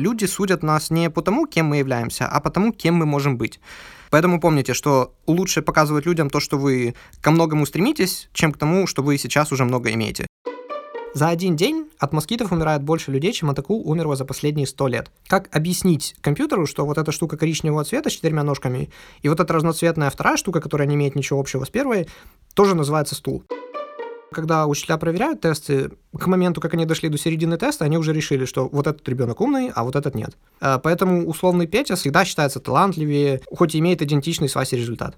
Люди судят нас не по тому, кем мы являемся, а по тому, кем мы можем быть. Поэтому помните, что лучше показывать людям то, что вы ко многому стремитесь, чем к тому, что вы сейчас уже много имеете. За один день от москитов умирает больше людей, чем от акул умерло за последние 100 лет. Как объяснить компьютеру, что вот эта штука коричневого цвета с четырьмя ножками, и вот эта разноцветная вторая штука, которая не имеет ничего общего с первой, тоже называется стул? Когда учителя проверяют тесты, к моменту, как они дошли до середины теста, они уже решили, что вот этот ребенок умный, а вот этот нет. А, поэтому условный Петя всегда считается талантливее, хоть и имеет идентичный с Васей результат.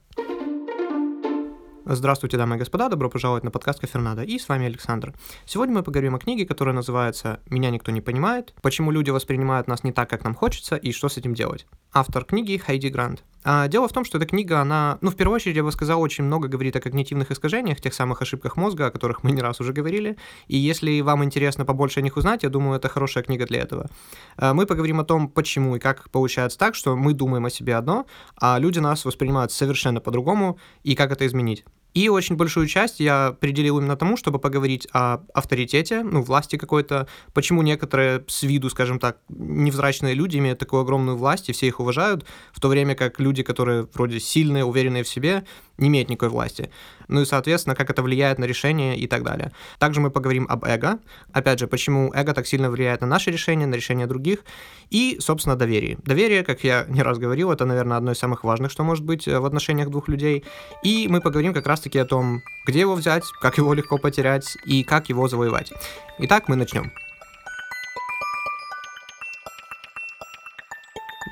Здравствуйте, дамы и господа, добро пожаловать на подкаст Кафернада, и с вами Александр. Сегодня мы поговорим о книге, которая называется «Меня никто не понимает. Почему люди воспринимают нас не так, как нам хочется, и что с этим делать». Автор книги Хайди Грант. А дело в том, что эта книга, она, ну, в первую очередь, я бы сказал, очень много говорит о когнитивных искажениях, тех самых ошибках мозга, о которых мы не раз уже говорили. И если вам интересно побольше о них узнать, я думаю, это хорошая книга для этого. А мы поговорим о том, почему и как получается так, что мы думаем о себе одно, а люди нас воспринимают совершенно по-другому, и как это изменить. И очень большую часть я определил именно тому, чтобы поговорить о авторитете, ну, власти какой-то, почему некоторые с виду, скажем так, невзрачные люди имеют такую огромную власть, и все их уважают, в то время как люди, которые вроде сильные, уверенные в себе, не имеет никакой власти. Ну и, соответственно, как это влияет на решение и так далее. Также мы поговорим об эго. Опять же, почему эго так сильно влияет на наши решения, на решения других. И, собственно, доверие. Доверие, как я не раз говорил, это, наверное, одно из самых важных, что может быть э, в отношениях двух людей. И мы поговорим как раз-таки о том, где его взять, как его легко потерять и как его завоевать. Итак, мы начнем.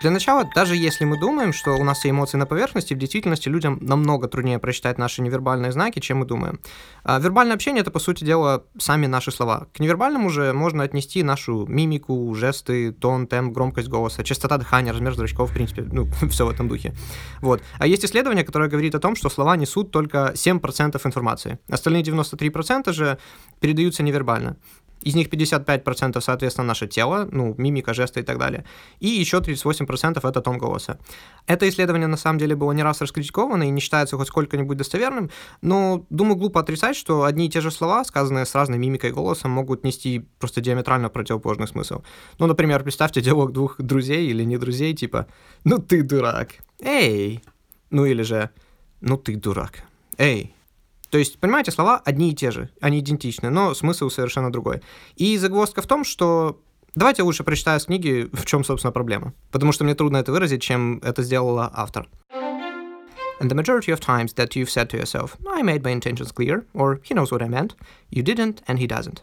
Для начала, даже если мы думаем, что у нас все эмоции на поверхности, в действительности людям намного труднее прочитать наши невербальные знаки, чем мы думаем. А вербальное общение — это, по сути дела, сами наши слова. К невербальному же можно отнести нашу мимику, жесты, тон, темп, громкость голоса, частота дыхания, размер зрачков, в принципе, ну, все в этом духе. Вот. А есть исследование, которое говорит о том, что слова несут только 7% информации. Остальные 93% же передаются невербально. Из них 55% соответственно наше тело, ну, мимика, жесты и так далее. И еще 38% это тон голоса. Это исследование на самом деле было не раз раскритиковано и не считается хоть сколько-нибудь достоверным, но думаю глупо отрицать, что одни и те же слова, сказанные с разной мимикой и голосом, могут нести просто диаметрально противоположный смысл. Ну, например, представьте диалог двух друзей или не друзей, типа «Ну ты дурак», «Эй», ну или же «Ну ты дурак», «Эй», то есть, понимаете, слова одни и те же, они идентичны, но смысл совершенно другой. И загвоздка в том, что Давайте лучше прочитаю с книги, в чем, собственно, проблема. Потому что мне трудно это выразить, чем это сделала автор. And the majority of times that you've said to yourself, I made my intentions clear, or he knows what I meant, you didn't, and he doesn't.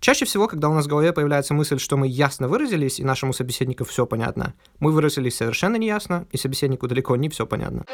Чаще всего, когда у нас в голове появляется мысль, что мы ясно выразились, и нашему собеседнику все понятно, мы выразились совершенно неясно, и собеседнику далеко не все понятно.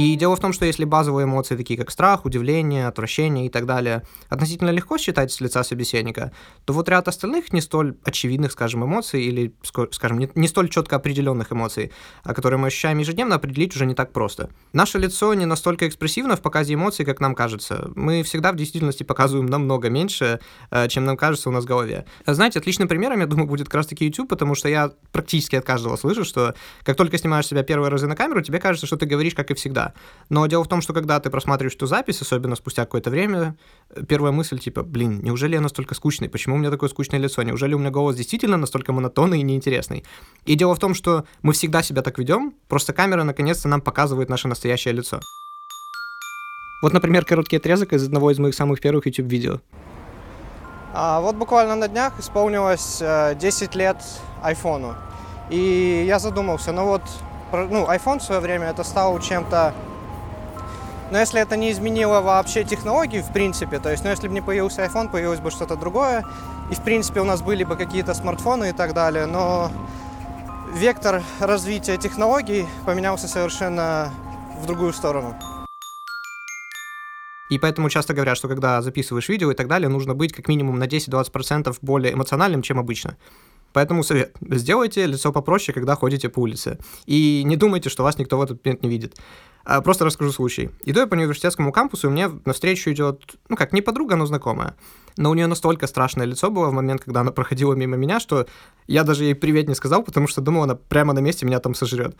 И дело в том, что если базовые эмоции, такие как страх, удивление, отвращение и так далее, относительно легко считать с лица собеседника, то вот ряд остальных не столь очевидных, скажем, эмоций или, скажем, не, не столь четко определенных эмоций, которые мы ощущаем ежедневно, определить уже не так просто. Наше лицо не настолько экспрессивно в показе эмоций, как нам кажется. Мы всегда в действительности показываем намного меньше, э, чем нам кажется у нас в голове. Знаете, отличным примером, я думаю, будет как раз-таки YouTube, потому что я практически от каждого слышу, что как только снимаешь себя первые разы на камеру, тебе кажется, что ты говоришь, как и всегда. Но дело в том, что когда ты просматриваешь эту запись, особенно спустя какое-то время, первая мысль типа, блин, неужели я настолько скучный? Почему у меня такое скучное лицо? Неужели у меня голос действительно настолько монотонный и неинтересный? И дело в том, что мы всегда себя так ведем, просто камера наконец-то нам показывает наше настоящее лицо. Вот, например, короткий отрезок из одного из моих самых первых YouTube-видео. А, вот буквально на днях исполнилось 10 э, лет айфону. И я задумался, ну вот ну, iPhone в свое время это стал чем-то... Но если это не изменило вообще технологии, в принципе, то есть, ну, если бы не появился iPhone, появилось бы что-то другое, и, в принципе, у нас были бы какие-то смартфоны и так далее, но вектор развития технологий поменялся совершенно в другую сторону. И поэтому часто говорят, что когда записываешь видео и так далее, нужно быть как минимум на 10-20% более эмоциональным, чем обычно. Поэтому совет. Сделайте лицо попроще, когда ходите по улице. И не думайте, что вас никто в этот момент не видит. А просто расскажу случай. Иду я по университетскому кампусу, и мне навстречу идет, ну как, не подруга, но знакомая. Но у нее настолько страшное лицо было в момент, когда она проходила мимо меня, что я даже ей привет не сказал, потому что думал, она прямо на месте меня там сожрет.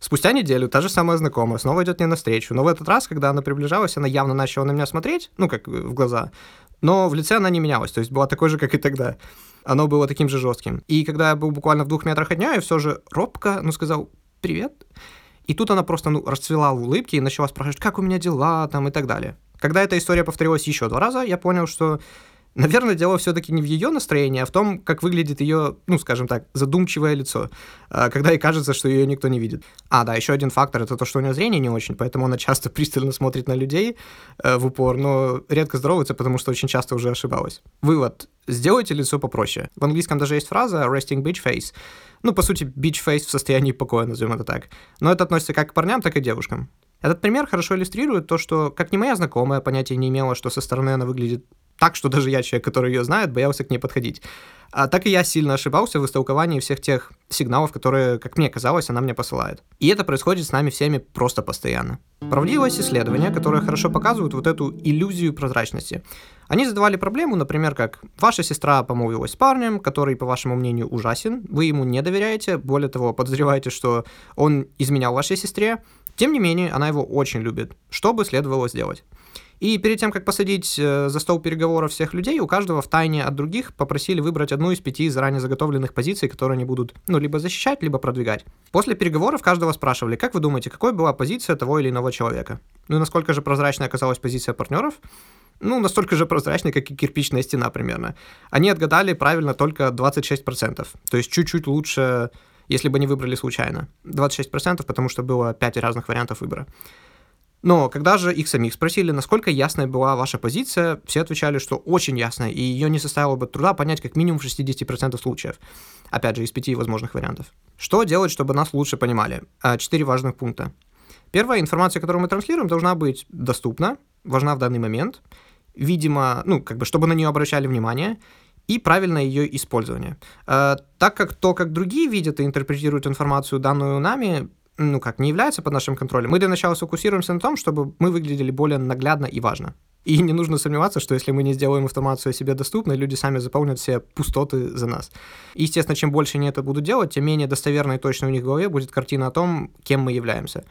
Спустя неделю та же самая знакомая снова идет мне навстречу, но в этот раз, когда она приближалась, она явно начала на меня смотреть, ну, как в глаза, но в лице она не менялась, то есть была такой же, как и тогда. Оно было таким же жестким. И когда я был буквально в двух метрах от нее, я все же робко, ну, сказал «привет». И тут она просто, ну, расцвела в улыбке и начала спрашивать, как у меня дела там и так далее. Когда эта история повторилась еще два раза, я понял, что Наверное, дело все-таки не в ее настроении, а в том, как выглядит ее, ну, скажем так, задумчивое лицо, а, когда ей кажется, что ее никто не видит. А, да, еще один фактор это то, что у нее зрение не очень, поэтому она часто пристально смотрит на людей э, в упор, но редко здоровается, потому что очень часто уже ошибалась. Вывод. Сделайте лицо попроще. В английском даже есть фраза resting beach face. Ну, по сути, beach face в состоянии покоя, назовем это так. Но это относится как к парням, так и к девушкам. Этот пример хорошо иллюстрирует то, что, как ни моя знакомая, понятия не имела, что со стороны она выглядит так, что даже я, человек, который ее знает, боялся к ней подходить. А так и я сильно ошибался в истолковании всех тех сигналов, которые, как мне казалось, она мне посылает. И это происходит с нами всеми просто постоянно. Проводилось исследование, которое хорошо показывает вот эту иллюзию прозрачности. Они задавали проблему, например, как ваша сестра помолвилась с парнем, который, по вашему мнению, ужасен, вы ему не доверяете, более того, подозреваете, что он изменял вашей сестре, тем не менее, она его очень любит. Что бы следовало сделать? И перед тем, как посадить э, за стол переговоров всех людей, у каждого в тайне от других попросили выбрать одну из пяти заранее заготовленных позиций, которые они будут, ну, либо защищать, либо продвигать. После переговоров каждого спрашивали, как вы думаете, какой была позиция того или иного человека? Ну и насколько же прозрачной оказалась позиция партнеров? ну, настолько же прозрачной, как и кирпичная стена примерно. Они отгадали правильно только 26%, то есть чуть-чуть лучше, если бы они выбрали случайно. 26%, потому что было 5 разных вариантов выбора. Но когда же их самих спросили, насколько ясная была ваша позиция, все отвечали, что очень ясная, и ее не составило бы труда понять как минимум в 60% случаев. Опять же, из пяти возможных вариантов. Что делать, чтобы нас лучше понимали? А, четыре важных пункта. Первая информация, которую мы транслируем, должна быть доступна, важна в данный момент, видимо, ну, как бы, чтобы на нее обращали внимание, и правильное ее использование. А, так как то, как другие видят и интерпретируют информацию, данную нами, ну как, не является под нашим контролем, мы для начала сфокусируемся на том, чтобы мы выглядели более наглядно и важно. И не нужно сомневаться, что если мы не сделаем информацию себе доступной, люди сами заполнят все пустоты за нас. И, естественно, чем больше они это будут делать, тем менее достоверной и точно у них в голове будет картина о том, кем мы являемся.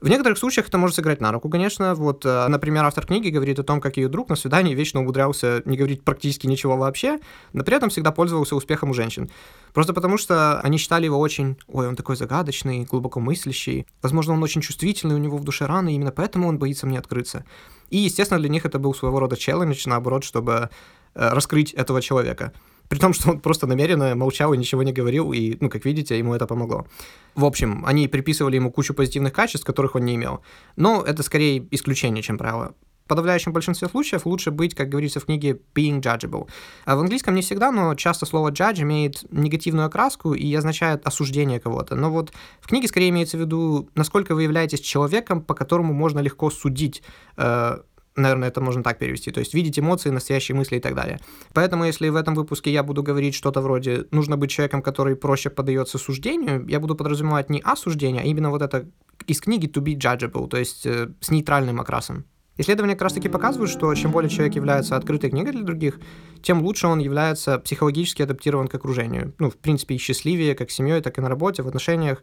В некоторых случаях это может сыграть на руку, конечно. Вот, э, например, автор книги говорит о том, как ее друг на свидании вечно умудрялся не говорить практически ничего вообще, но при этом всегда пользовался успехом у женщин. Просто потому что они считали его очень, ой, он такой загадочный, глубоко мыслящий. Возможно, он очень чувствительный, у него в душе раны, и именно поэтому он боится мне открыться. И, естественно, для них это был своего рода челлендж, наоборот, чтобы э, раскрыть этого человека. При том, что он просто намеренно молчал и ничего не говорил, и, ну, как видите, ему это помогло. В общем, они приписывали ему кучу позитивных качеств, которых он не имел. Но это скорее исключение, чем правило. В подавляющем большинстве случаев лучше быть, как говорится в книге, being judgeable. А в английском не всегда, но часто слово judge имеет негативную окраску и означает осуждение кого-то. Но вот в книге скорее имеется в виду, насколько вы являетесь человеком, по которому можно легко судить э, Наверное, это можно так перевести. То есть видеть эмоции, настоящие мысли и так далее. Поэтому, если в этом выпуске я буду говорить что-то вроде «нужно быть человеком, который проще поддается суждению», я буду подразумевать не осуждение, а именно вот это из книги «to be judgeable», то есть э, с нейтральным окрасом. Исследования как раз-таки показывают, что чем более человек является открытой книгой для других, тем лучше он является психологически адаптирован к окружению. Ну, в принципе, и счастливее, как с семьей, так и на работе, в отношениях,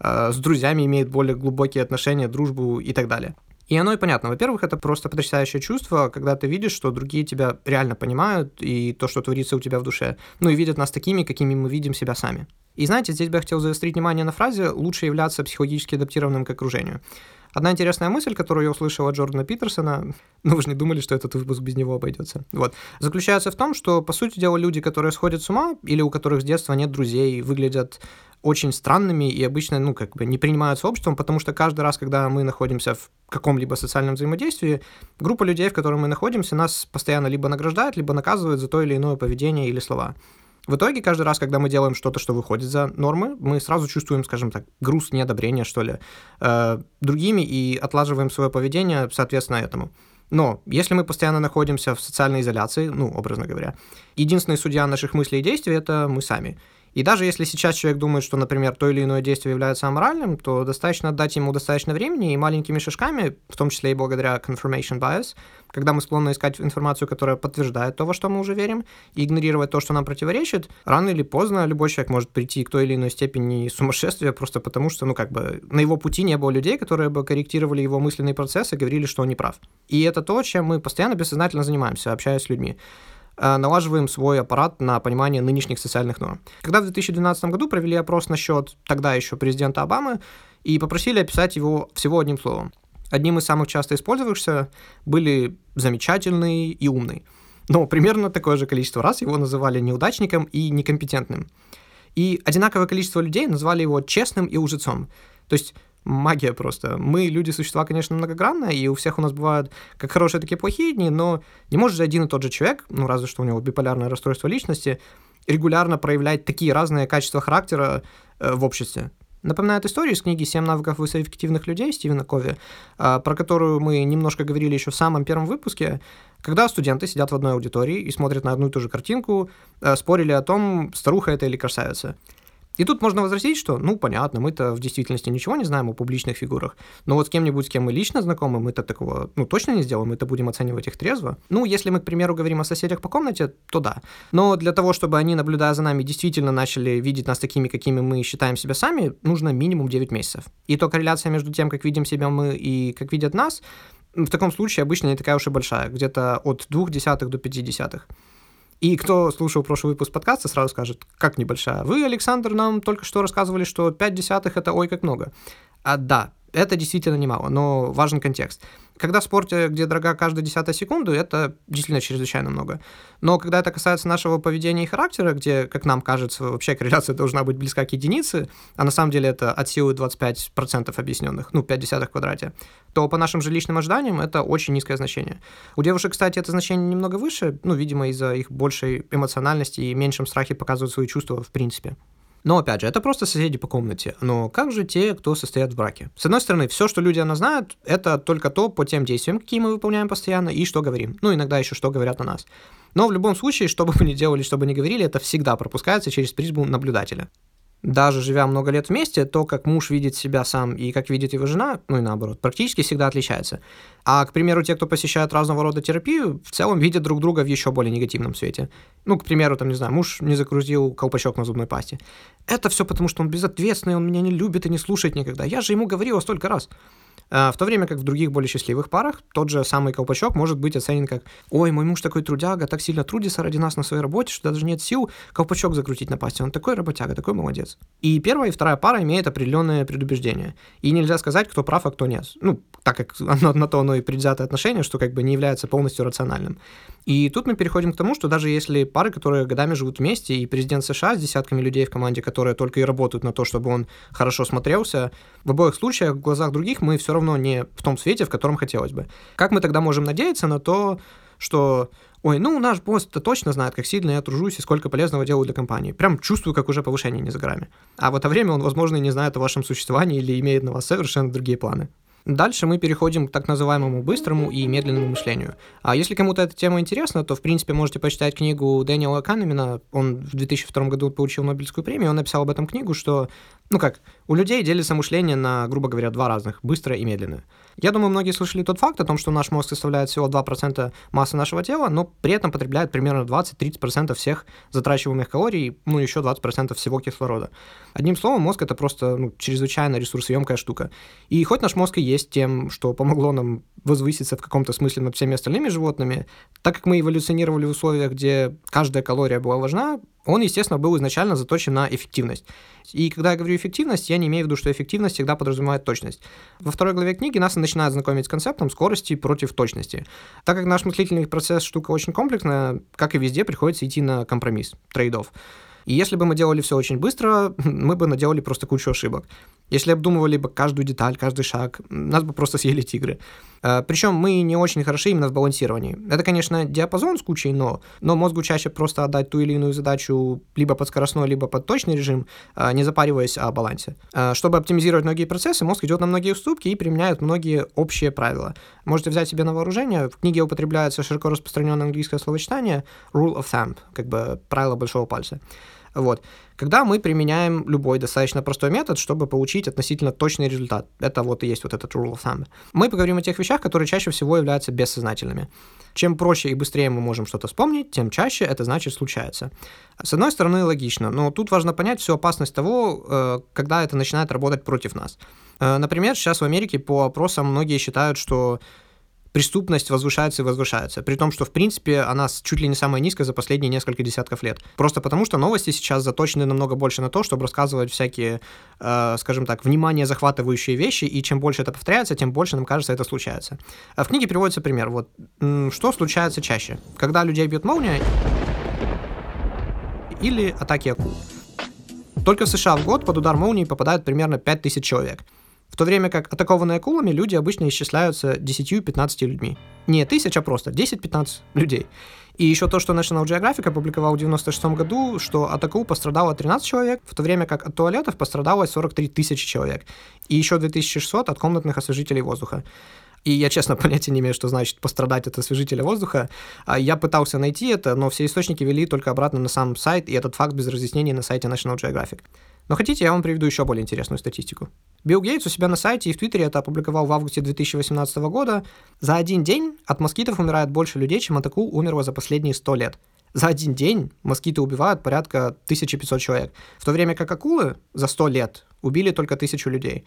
э, с друзьями имеет более глубокие отношения, дружбу и так далее. И оно и понятно. Во-первых, это просто потрясающее чувство, когда ты видишь, что другие тебя реально понимают, и то, что творится у тебя в душе. Ну и видят нас такими, какими мы видим себя сами. И знаете, здесь бы я хотел заострить внимание на фразе «лучше являться психологически адаптированным к окружению». Одна интересная мысль, которую я услышал от Джордана Питерсона, ну вы же не думали, что этот выпуск без него обойдется, вот, заключается в том, что, по сути дела, люди, которые сходят с ума, или у которых с детства нет друзей, выглядят очень странными и обычно, ну, как бы не принимаются обществом, потому что каждый раз, когда мы находимся в каком-либо социальном взаимодействии, группа людей, в которой мы находимся, нас постоянно либо награждает, либо наказывает за то или иное поведение или слова. В итоге, каждый раз, когда мы делаем что-то, что выходит за нормы, мы сразу чувствуем, скажем так, груз неодобрения, что ли, э, другими и отлаживаем свое поведение соответственно этому. Но если мы постоянно находимся в социальной изоляции, ну, образно говоря, единственный судья наших мыслей и действий – это мы сами. И даже если сейчас человек думает, что, например, то или иное действие является аморальным, то достаточно дать ему достаточно времени и маленькими шажками, в том числе и благодаря confirmation bias, когда мы склонны искать информацию, которая подтверждает то, во что мы уже верим, и игнорировать то, что нам противоречит, рано или поздно любой человек может прийти к той или иной степени сумасшествия просто потому, что, ну, как бы, на его пути не было людей, которые бы корректировали его мысленный процесс и говорили, что он не прав. И это то, чем мы постоянно бессознательно занимаемся, общаясь с людьми. Налаживаем свой аппарат на понимание нынешних социальных норм. Когда в 2012 году провели опрос насчет тогда еще президента Обамы и попросили описать его всего одним словом. Одним из самых часто использовавшихся были замечательный и умный. Но примерно такое же количество раз его называли неудачником и некомпетентным. И одинаковое количество людей назвали его честным и лжецом. То есть магия просто. Мы, люди, существа, конечно, многогранные, и у всех у нас бывают как хорошие, так и плохие дни, но не может же один и тот же человек, ну разве что у него биполярное расстройство личности, регулярно проявлять такие разные качества характера э, в обществе. Напоминает историю из книги «Семь навыков высокоэффективных людей» Стивена Кови, э, про которую мы немножко говорили еще в самом первом выпуске, когда студенты сидят в одной аудитории и смотрят на одну и ту же картинку, э, спорили о том, старуха это или красавица. И тут можно возразить, что, ну, понятно, мы-то в действительности ничего не знаем о публичных фигурах, но вот с кем-нибудь, с кем мы лично знакомы, мы-то такого, ну, точно не сделаем, мы-то будем оценивать их трезво. Ну, если мы, к примеру, говорим о соседях по комнате, то да. Но для того, чтобы они, наблюдая за нами, действительно начали видеть нас такими, какими мы считаем себя сами, нужно минимум 9 месяцев. И то корреляция между тем, как видим себя мы и как видят нас, в таком случае обычно не такая уж и большая, где-то от двух десятых до пяти десятых. И кто слушал прошлый выпуск подкаста, сразу скажет, как небольшая. Вы, Александр, нам только что рассказывали, что 5 десятых — это ой как много. А да, это действительно немало, но важен контекст. Когда в спорте, где дорога каждая десятая секунда, это действительно чрезвычайно много. Но когда это касается нашего поведения и характера, где, как нам кажется, вообще корреляция должна быть близка к единице, а на самом деле это от силы 25% объясненных, ну, 5 десятых в квадрате, то по нашим же личным ожиданиям это очень низкое значение. У девушек, кстати, это значение немного выше, ну, видимо, из-за их большей эмоциональности и меньшем страхе показывать свои чувства в принципе. Но, опять же, это просто соседи по комнате. Но как же те, кто состоят в браке? С одной стороны, все, что люди о нас знают, это только то по тем действиям, какие мы выполняем постоянно, и что говорим. Ну, иногда еще что говорят о нас. Но в любом случае, что бы мы ни делали, что бы ни говорили, это всегда пропускается через призму наблюдателя даже живя много лет вместе, то, как муж видит себя сам и как видит его жена, ну и наоборот, практически всегда отличается. А, к примеру, те, кто посещает разного рода терапию, в целом видят друг друга в еще более негативном свете. Ну, к примеру, там, не знаю, муж не загрузил колпачок на зубной пасте. Это все потому, что он безответственный, он меня не любит и не слушает никогда. Я же ему говорила столько раз. А, в то время как в других более счастливых парах тот же самый колпачок может быть оценен как «Ой, мой муж такой трудяга, так сильно трудится ради нас на своей работе, что даже нет сил колпачок закрутить на пасте. Он такой работяга, такой молодец». И первая и вторая пара имеет определенное предубеждение. И нельзя сказать, кто прав, а кто нет. Ну, так как на то оно и предвзятое отношение, что как бы не является полностью рациональным. И тут мы переходим к тому, что даже если пары, которые годами живут вместе, и президент США с десятками людей в команде, которые только и работают на то, чтобы он хорошо смотрелся, в обоих случаях в глазах других мы все равно не в том свете, в котором хотелось бы. Как мы тогда можем надеяться на то, что ой, ну наш босс-то точно знает, как сильно я тружусь и сколько полезного делаю для компании. Прям чувствую, как уже повышение не за горами. А в это время он, возможно, не знает о вашем существовании или имеет на вас совершенно другие планы. Дальше мы переходим к так называемому быстрому и медленному мышлению. А если кому-то эта тема интересна, то, в принципе, можете почитать книгу Дэниела Канемина. Он в 2002 году получил Нобелевскую премию, он написал об этом книгу, что ну как, у людей делится мышление на, грубо говоря, два разных, быстрое и медленное. Я думаю, многие слышали тот факт о том, что наш мозг составляет всего 2% массы нашего тела, но при этом потребляет примерно 20-30% всех затрачиваемых калорий, ну еще 20% всего кислорода. Одним словом, мозг это просто ну, чрезвычайно ресурсоемкая штука. И хоть наш мозг и есть тем, что помогло нам возвыситься в каком-то смысле над всеми остальными животными, так как мы эволюционировали в условиях, где каждая калория была важна, он, естественно, был изначально заточен на эффективность. И когда я говорю эффективность, я не имею в виду, что эффективность всегда подразумевает точность. Во второй главе книги нас начинают знакомить с концептом скорости против точности. Так как наш мыслительный процесс штука очень комплексная, как и везде, приходится идти на компромисс, трейдов. И если бы мы делали все очень быстро, мы бы наделали просто кучу ошибок. Если обдумывали бы каждую деталь, каждый шаг, нас бы просто съели тигры. Э, Причем мы не очень хороши именно в балансировании. Это, конечно, диапазон с кучей но, но мозгу чаще просто отдать ту или иную задачу либо под скоростной, либо под точный режим, э, не запариваясь о балансе. Э, чтобы оптимизировать многие процессы, мозг идет на многие уступки и применяет многие общие правила. Можете взять себе на вооружение. В книге употребляется широко распространенное английское словосочетание rule of thumb, как бы правило большого пальца. Вот. Когда мы применяем любой достаточно простой метод, чтобы получить относительно точный результат. Это вот и есть вот этот rule of thumb. Мы поговорим о тех вещах, которые чаще всего являются бессознательными. Чем проще и быстрее мы можем что-то вспомнить, тем чаще это значит случается. С одной стороны, логично, но тут важно понять всю опасность того, э, когда это начинает работать против нас. Э, например, сейчас в Америке по опросам многие считают, что преступность возвышается и возвышается, при том, что, в принципе, она чуть ли не самая низкая за последние несколько десятков лет. Просто потому, что новости сейчас заточены намного больше на то, чтобы рассказывать всякие, э, скажем так, внимание захватывающие вещи, и чем больше это повторяется, тем больше, нам кажется, это случается. А в книге приводится пример. Вот, что случается чаще? Когда людей бьет молния или атаки акул. Только в США в год под удар молнии попадает примерно 5000 человек. В то время как атакованные акулами люди обычно исчисляются 10-15 людьми. Не тысяч, а просто 10-15 людей. И еще то, что National Geographic опубликовал в 96 году, что от акул пострадало 13 человек, в то время как от туалетов пострадало 43 тысячи человек. И еще 2600 от комнатных освежителей воздуха. И я, честно, понятия не имею, что значит пострадать от освежителя воздуха. А я пытался найти это, но все источники вели только обратно на сам сайт, и этот факт без разъяснений на сайте National Geographic. Но хотите, я вам приведу еще более интересную статистику. Билл Гейтс у себя на сайте и в Твиттере это опубликовал в августе 2018 года. За один день от москитов умирает больше людей, чем от акул умерло за последние 100 лет. За один день москиты убивают порядка 1500 человек, в то время как акулы за 100 лет убили только 1000 людей.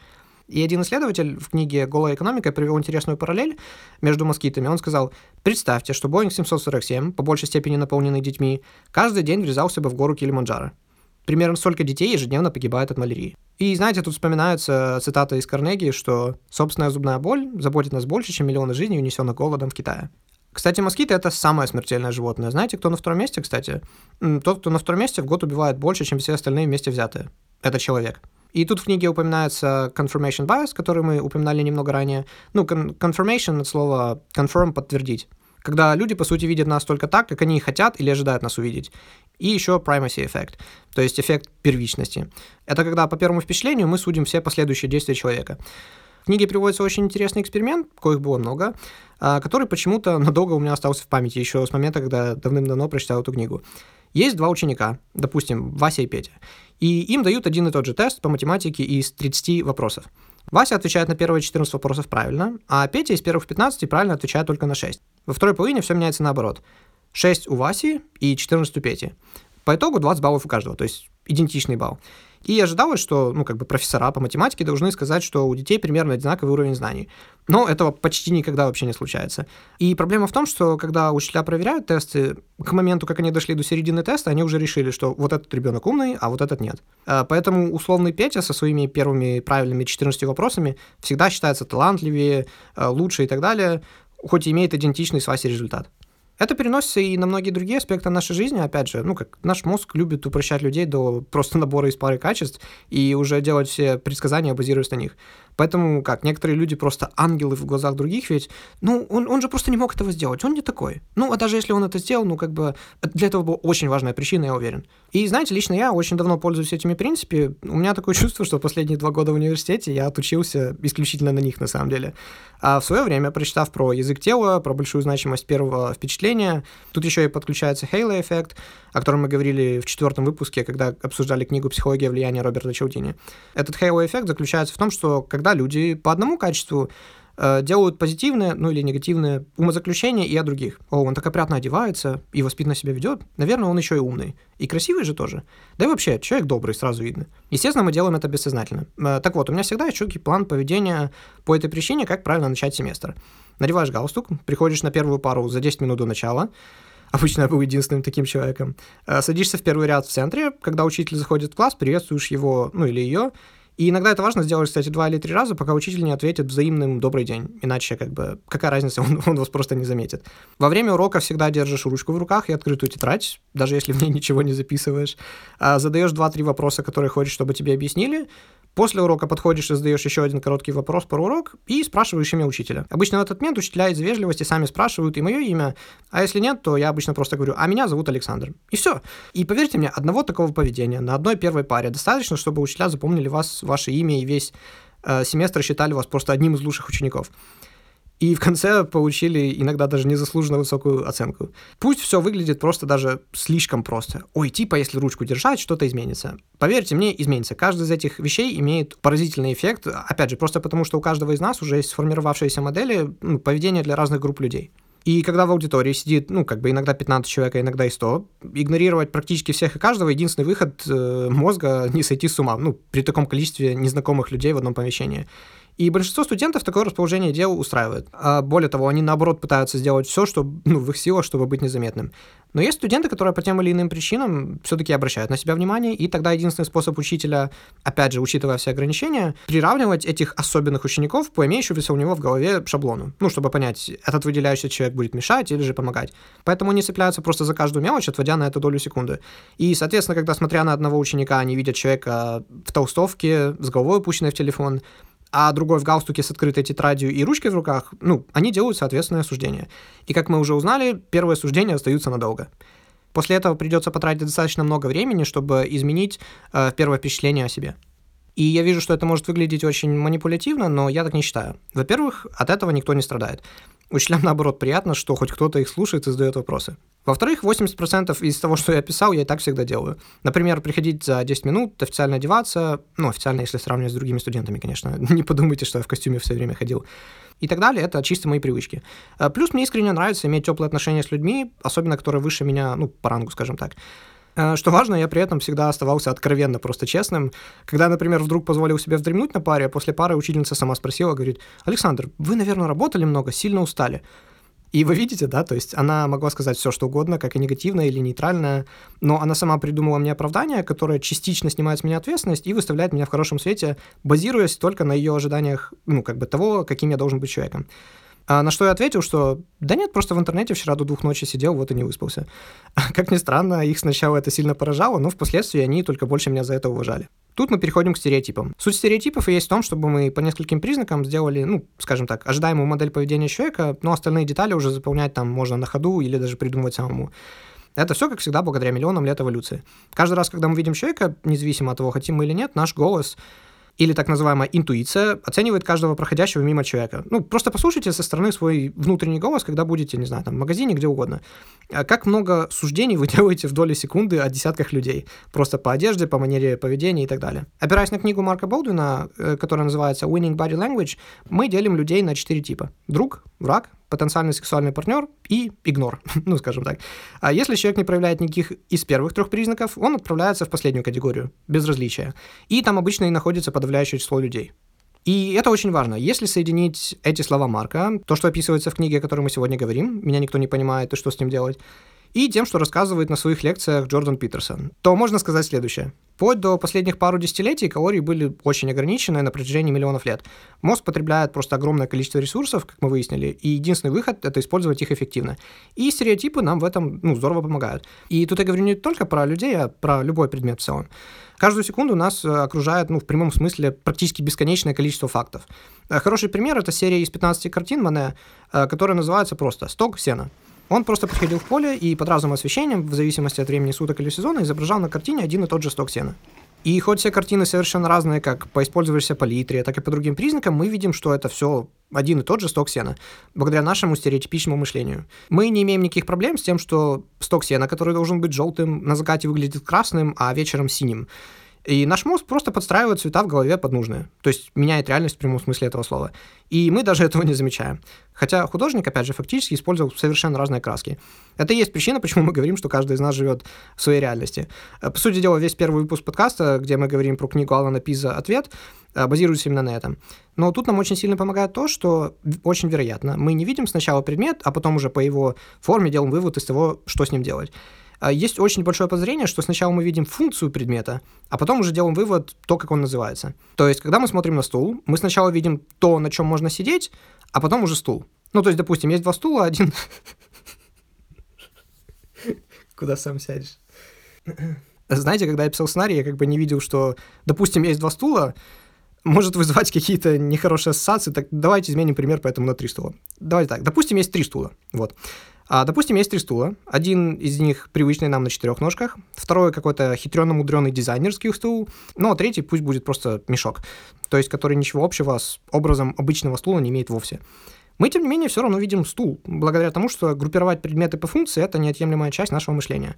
И один исследователь в книге «Голая экономика» привел интересную параллель между москитами. Он сказал, представьте, что Boeing 747, по большей степени наполненный детьми, каждый день врезался бы в гору Килиманджаро. Примерно столько детей ежедневно погибает от малярии. И знаете, тут вспоминается цитата из Карнеги, что «собственная зубная боль заботит нас больше, чем миллионы жизней, унесенных голодом в Китае». Кстати, москиты — это самое смертельное животное. Знаете, кто на втором месте, кстати? Тот, кто на втором месте, в год убивает больше, чем все остальные вместе взятые. Это человек. И тут в книге упоминается confirmation bias, который мы упоминали немного ранее. Ну, confirmation от слова confirm — подтвердить. Когда люди, по сути, видят нас только так, как они хотят или ожидают нас увидеть. И еще primacy эффект, то есть эффект первичности. Это когда по первому впечатлению мы судим все последующие действия человека. В книге приводится очень интересный эксперимент, коих было много, а, который почему-то надолго у меня остался в памяти еще с момента, когда давным-давно прочитал эту книгу. Есть два ученика, допустим, Вася и Петя, и им дают один и тот же тест по математике из 30 вопросов. Вася отвечает на первые 14 вопросов правильно, а Петя из первых 15 правильно отвечает только на 6. Во второй половине все меняется наоборот. 6 у Васи и 14 у Пети. По итогу 20 баллов у каждого, то есть идентичный балл. И ожидалось, что ну, как бы профессора по математике должны сказать, что у детей примерно одинаковый уровень знаний. Но этого почти никогда вообще не случается. И проблема в том, что когда учителя проверяют тесты, к моменту, как они дошли до середины теста, они уже решили, что вот этот ребенок умный, а вот этот нет. А, поэтому условный Петя со своими первыми правильными 14 вопросами всегда считается талантливее, а, лучше и так далее, хоть и имеет идентичный с Васей результат. Это переносится и на многие другие аспекты нашей жизни, опять же, ну, как наш мозг любит упрощать людей до просто набора из пары качеств и уже делать все предсказания, базируясь на них. Поэтому, как, некоторые люди просто ангелы в глазах других, ведь, ну, он, он же просто не мог этого сделать, он не такой. Ну, а даже если он это сделал, ну, как бы, для этого была очень важная причина, я уверен. И, знаете, лично я очень давно пользуюсь этими принципами. У меня такое чувство, что последние два года в университете я отучился исключительно на них, на самом деле. А в свое время, прочитав про язык тела, про большую значимость первого впечатления, тут еще и подключается Halo эффект, о котором мы говорили в четвертом выпуске, когда обсуждали книгу «Психология влияния» Роберта Чаудини. Этот Halo эффект заключается в том, что когда люди по одному качеству э, делают позитивные, ну или негативные умозаключения и о других. О, он так опрятно одевается и воспитанно себя ведет. Наверное, он еще и умный. И красивый же тоже. Да и вообще, человек добрый, сразу видно. Естественно, мы делаем это бессознательно. Э, так вот, у меня всегда есть четкий план поведения по этой причине, как правильно начать семестр. Надеваешь галстук, приходишь на первую пару за 10 минут до начала, Обычно я был единственным таким человеком. Э, садишься в первый ряд в центре, когда учитель заходит в класс, приветствуешь его, ну или ее, и иногда это важно сделать, кстати, два или три раза, пока учитель не ответит взаимным «добрый день». Иначе, как бы, какая разница, он, он вас просто не заметит. Во время урока всегда держишь ручку в руках и открытую тетрадь, даже если в ней ничего не записываешь. А задаешь два-три вопроса, которые хочешь, чтобы тебе объяснили, После урока подходишь и задаешь еще один короткий вопрос про урок и спрашиваешь имя учителя. Обычно в этот момент учителя из вежливости сами спрашивают и мое имя, а если нет, то я обычно просто говорю, а меня зовут Александр. И все. И поверьте мне, одного такого поведения на одной первой паре достаточно, чтобы учителя запомнили вас, ваше имя и весь э, семестр считали вас просто одним из лучших учеников и в конце получили иногда даже незаслуженно высокую оценку. Пусть все выглядит просто даже слишком просто. Ой, типа, если ручку держать, что-то изменится. Поверьте мне, изменится. Каждая из этих вещей имеет поразительный эффект, опять же, просто потому что у каждого из нас уже есть сформировавшиеся модели ну, поведения для разных групп людей. И когда в аудитории сидит, ну, как бы иногда 15 человек, а иногда и 100, игнорировать практически всех и каждого, единственный выход э, мозга не сойти с ума, ну, при таком количестве незнакомых людей в одном помещении. И большинство студентов такое расположение дел устраивает. А более того, они наоборот пытаются сделать все, что ну, в их силах, чтобы быть незаметным. Но есть студенты, которые по тем или иным причинам все-таки обращают на себя внимание, и тогда единственный способ учителя, опять же, учитывая все ограничения, приравнивать этих особенных учеников по имеющемуся у него в голове шаблону. Ну, чтобы понять, этот выделяющий человек будет мешать или же помогать. Поэтому они цепляются просто за каждую мелочь, отводя на эту долю секунды. И, соответственно, когда, смотря на одного ученика, они видят человека в толстовке, с головой опущенной в телефон, а другой в галстуке с открытой тетрадью и ручкой в руках, ну, они делают соответственное суждение. И как мы уже узнали, первые суждения остаются надолго. После этого придется потратить достаточно много времени, чтобы изменить э, первое впечатление о себе. И я вижу, что это может выглядеть очень манипулятивно, но я так не считаю. Во-первых, от этого никто не страдает. Учителям, наоборот, приятно, что хоть кто-то их слушает и задает вопросы. Во-вторых, 80% из того, что я писал, я и так всегда делаю. Например, приходить за 10 минут, официально одеваться, ну, официально, если сравнивать с другими студентами, конечно. Не подумайте, что я в костюме все время ходил. И так далее, это чисто мои привычки. А, плюс мне искренне нравится иметь теплые отношения с людьми, особенно которые выше меня, ну, по рангу, скажем так. А, что важно, я при этом всегда оставался откровенно просто честным. Когда, например, вдруг позволил себе вздремнуть на паре, после пары учительница сама спросила, говорит, Александр, вы, наверное, работали много, сильно устали. И вы видите, да, то есть она могла сказать все, что угодно, как и негативное или нейтральное, но она сама придумала мне оправдание, которое частично снимает с меня ответственность и выставляет меня в хорошем свете, базируясь только на ее ожиданиях, ну, как бы того, каким я должен быть человеком. А на что я ответил, что да нет, просто в интернете вчера до двух ночи сидел, вот и не выспался. Как ни странно, их сначала это сильно поражало, но впоследствии они только больше меня за это уважали. Тут мы переходим к стереотипам. Суть стереотипов есть в том, чтобы мы по нескольким признакам сделали, ну, скажем так, ожидаемую модель поведения человека, но остальные детали уже заполнять там можно на ходу или даже придумывать самому. Это все, как всегда, благодаря миллионам лет эволюции. Каждый раз, когда мы видим человека, независимо от того, хотим мы или нет, наш голос или так называемая интуиция оценивает каждого проходящего мимо человека. Ну, просто послушайте со стороны свой внутренний голос, когда будете, не знаю, там, в магазине, где угодно. А как много суждений вы делаете в доли секунды о десятках людей. Просто по одежде, по манере поведения и так далее. Опираясь на книгу Марка Болдуина, э, которая называется «Winning Body Language», мы делим людей на четыре типа. Друг, враг, потенциальный сексуальный партнер и игнор, ну, скажем так. А если человек не проявляет никаких из первых трех признаков, он отправляется в последнюю категорию, безразличия. И там обычно и находится подавляющее число людей. И это очень важно. Если соединить эти слова Марка, то, что описывается в книге, о которой мы сегодня говорим, меня никто не понимает, и что с ним делать, и тем, что рассказывает на своих лекциях Джордан Питерсон, то можно сказать следующее. Вплоть до последних пару десятилетий калории были очень ограничены на протяжении миллионов лет. Мозг потребляет просто огромное количество ресурсов, как мы выяснили, и единственный выход — это использовать их эффективно. И стереотипы нам в этом ну, здорово помогают. И тут я говорю не только про людей, а про любой предмет в целом. Каждую секунду нас окружает, ну, в прямом смысле, практически бесконечное количество фактов. Хороший пример — это серия из 15 картин Мане, э, которая называется просто «Сток сена». Он просто приходил в поле и под разным освещением, в зависимости от времени суток или сезона, изображал на картине один и тот же сток сена. И хоть все картины совершенно разные, как по использовавшейся палитре, так и по другим признакам, мы видим, что это все один и тот же сток сена, благодаря нашему стереотипичному мышлению. Мы не имеем никаких проблем с тем, что сток сена, который должен быть желтым, на закате выглядит красным, а вечером синим. И наш мозг просто подстраивает цвета в голове под нужные. То есть меняет реальность в прямом смысле этого слова. И мы даже этого не замечаем. Хотя художник, опять же, фактически использовал совершенно разные краски. Это и есть причина, почему мы говорим, что каждый из нас живет в своей реальности. Э, по сути дела, весь первый выпуск подкаста, где мы говорим про книгу Алана Пиза «Ответ», э, базируется именно на этом. Но тут нам очень сильно помогает то, что очень вероятно, мы не видим сначала предмет, а потом уже по его форме делаем вывод из того, что с ним делать. А, есть очень большое подозрение, что сначала мы видим функцию предмета, а потом уже делаем вывод, то, как он называется. То есть, когда мы смотрим на стул, мы сначала видим то, на чем можно сидеть, а потом уже стул. Ну, то есть, допустим, есть два стула, один... Куда сам сядешь? Знаете, когда я писал сценарий, я как бы не видел, что, допустим, есть два стула, может вызывать какие-то нехорошие ассоциации. Так давайте изменим пример, поэтому на три стула. Давайте так. Допустим, есть три стула. Вот. А, допустим, есть три стула. Один из них привычный нам на четырех ножках, второй какой-то хитренно мудреный дизайнерский стул, ну а третий пусть будет просто мешок, то есть который ничего общего с образом обычного стула не имеет вовсе. Мы, тем не менее, все равно видим стул, благодаря тому, что группировать предметы по функции – это неотъемлемая часть нашего мышления.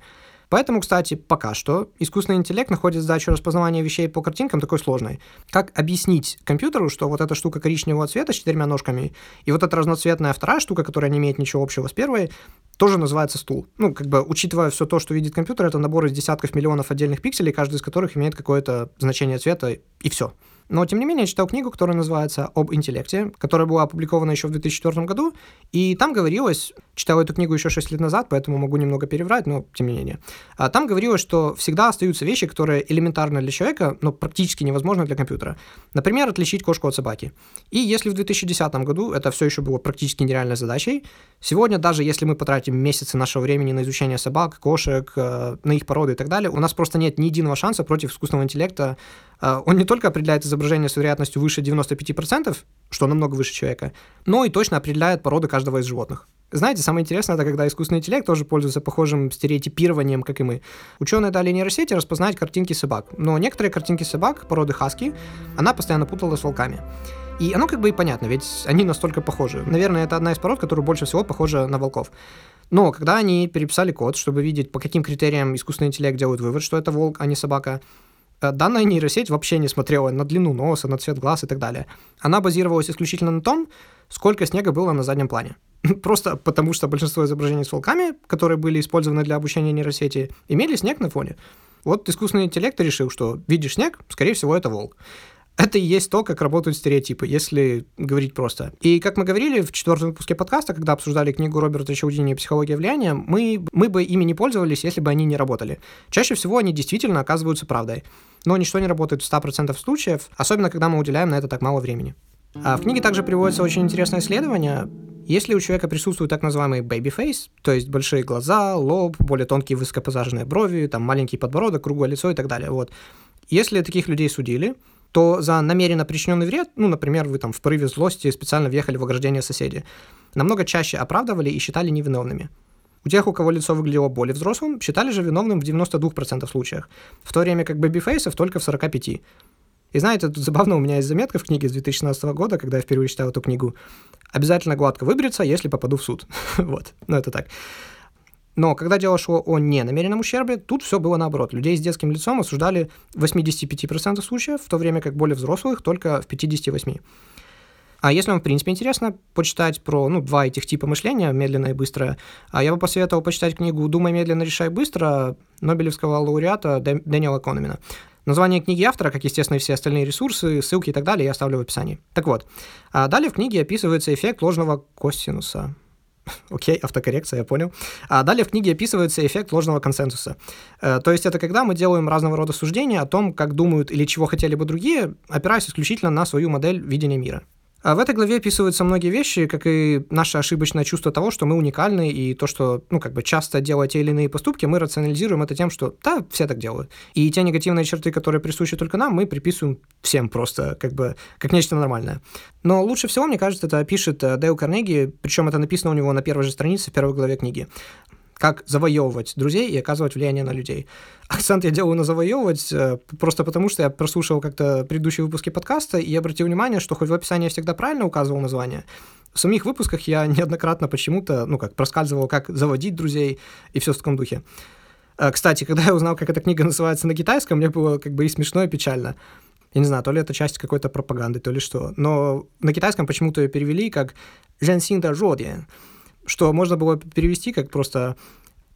Поэтому, кстати, пока что искусственный интеллект находит задачу распознавания вещей по картинкам такой сложной. Как объяснить компьютеру, что вот эта штука коричневого цвета с четырьмя ножками, и вот эта разноцветная вторая штука, которая не имеет ничего общего с первой, тоже называется стул. Ну, как бы, учитывая все то, что видит компьютер, это набор из десятков миллионов отдельных пикселей, каждый из которых имеет какое-то значение цвета, и все. Но, тем не менее, я читал книгу, которая называется «Об интеллекте», которая была опубликована еще в 2004 году, и там говорилось, читал эту книгу еще 6 лет назад, поэтому могу немного переврать, но тем не менее. А там говорилось, что всегда остаются вещи, которые элементарны для человека, но практически невозможны для компьютера. Например, отличить кошку от собаки. И если в 2010 году это все еще было практически нереальной задачей, сегодня даже если мы потратим месяцы нашего времени на изучение собак, кошек, э, на их породы и так далее, у нас просто нет ни единого шанса против искусственного интеллекта. Э, он не только определяет изображение с вероятностью выше 95%, что намного выше человека, но и точно определяет породы каждого из животных. Знаете, самое интересное, это когда искусственный интеллект тоже пользуется похожим стереотипированием, как и мы. Ученые дали нейросети распознать картинки собак, но некоторые картинки собак породы хаски она постоянно путала с волками. И оно как бы и понятно, ведь они настолько похожи. Наверное, это одна из пород, которая больше всего похожа на волков. Но когда они переписали код, чтобы видеть, по каким критериям искусственный интеллект делает вывод, что это волк, а не собака, данная нейросеть вообще не смотрела на длину носа, на цвет глаз и так далее. Она базировалась исключительно на том, сколько снега было на заднем плане. Просто потому, что большинство изображений с волками, которые были использованы для обучения нейросети, имели снег на фоне. Вот искусственный интеллект решил, что видишь снег, скорее всего, это волк. Это и есть то, как работают стереотипы, если говорить просто. И как мы говорили в четвертом выпуске подкаста, когда обсуждали книгу Роберта Чаудини «Психология влияния», мы, мы бы ими не пользовались, если бы они не работали. Чаще всего они действительно оказываются правдой. Но ничто не работает в 100% случаев, особенно когда мы уделяем на это так мало времени. А в книге также приводится очень интересное исследование. Если у человека присутствует так называемый baby face, то есть большие глаза, лоб, более тонкие высокопосаженные брови, там маленький подбородок, круглое лицо и так далее, вот. Если таких людей судили, то за намеренно причиненный вред, ну, например, вы там в порыве злости специально въехали в ограждение соседей, намного чаще оправдывали и считали невиновными. У тех, у кого лицо выглядело более взрослым, считали же виновным в 92% случаях, в то время как бэбифейсов только в 45%. И знаете, тут забавно, у меня есть заметка в книге с 2016 года, когда я впервые читал эту книгу. Обязательно гладко выбриться, если попаду в суд. вот, ну это так. Но когда дело шло о ненамеренном ущербе, тут все было наоборот. Людей с детским лицом осуждали в 85% случаев, в то время как более взрослых только в 58%. А если вам, в принципе, интересно почитать про ну, два этих типа мышления, медленное и быстрое, а я бы посоветовал почитать книгу «Думай медленно, решай быстро» Нобелевского лауреата Дэниела Кономина. Название книги автора, как, естественно, и все остальные ресурсы, ссылки и так далее, я оставлю в описании. Так вот, а далее в книге описывается эффект ложного косинуса. Окей, автокоррекция, я понял. А далее в книге описывается эффект ложного консенсуса. Э, то есть это когда мы делаем разного рода суждения о том, как думают или чего хотели бы другие, опираясь исключительно на свою модель видения мира. А в этой главе описываются многие вещи, как и наше ошибочное чувство того, что мы уникальны, и то, что, ну, как бы часто делая те или иные поступки, мы рационализируем это тем, что да, все так делают. И те негативные черты, которые присущи только нам, мы приписываем всем просто, как бы, как нечто нормальное. Но лучше всего, мне кажется, это пишет э, Дейл Карнеги, причем это написано у него на первой же странице, в первой главе книги как завоевывать друзей и оказывать влияние на людей. Акцент я делаю на завоевывать, э, просто потому что я прослушал как-то предыдущие выпуски подкаста и обратил внимание, что хоть в описании я всегда правильно указывал название, в самих выпусках я неоднократно почему-то, ну как, проскальзывал, как заводить друзей и все в таком духе. Э, кстати, когда я узнал, как эта книга называется на китайском, мне было как бы и смешно, и печально. Я не знаю, то ли это часть какой-то пропаганды, то ли что. Но на китайском почему-то ее перевели как «Женсин да жодиан», что можно было перевести как просто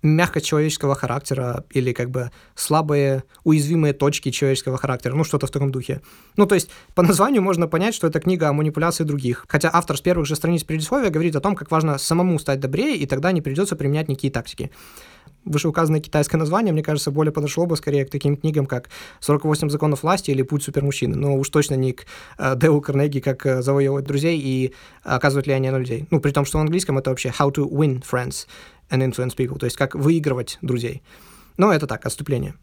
мягкость человеческого характера или как бы слабые, уязвимые точки человеческого характера, ну что-то в таком духе. Ну то есть по названию можно понять, что это книга о манипуляции других, хотя автор с первых же страниц предисловия говорит о том, как важно самому стать добрее, и тогда не придется применять никакие тактики. Вышеуказанное китайское название, мне кажется, более подошло бы скорее к таким книгам, как «48 законов власти» или «Путь супермужчины», но уж точно не к э, Деу Карнеги, как э, завоевывать друзей и оказывать влияние на людей. Ну, при том, что в английском это вообще «how to win friends» and influence people, то есть как выигрывать друзей. Но это так, отступление.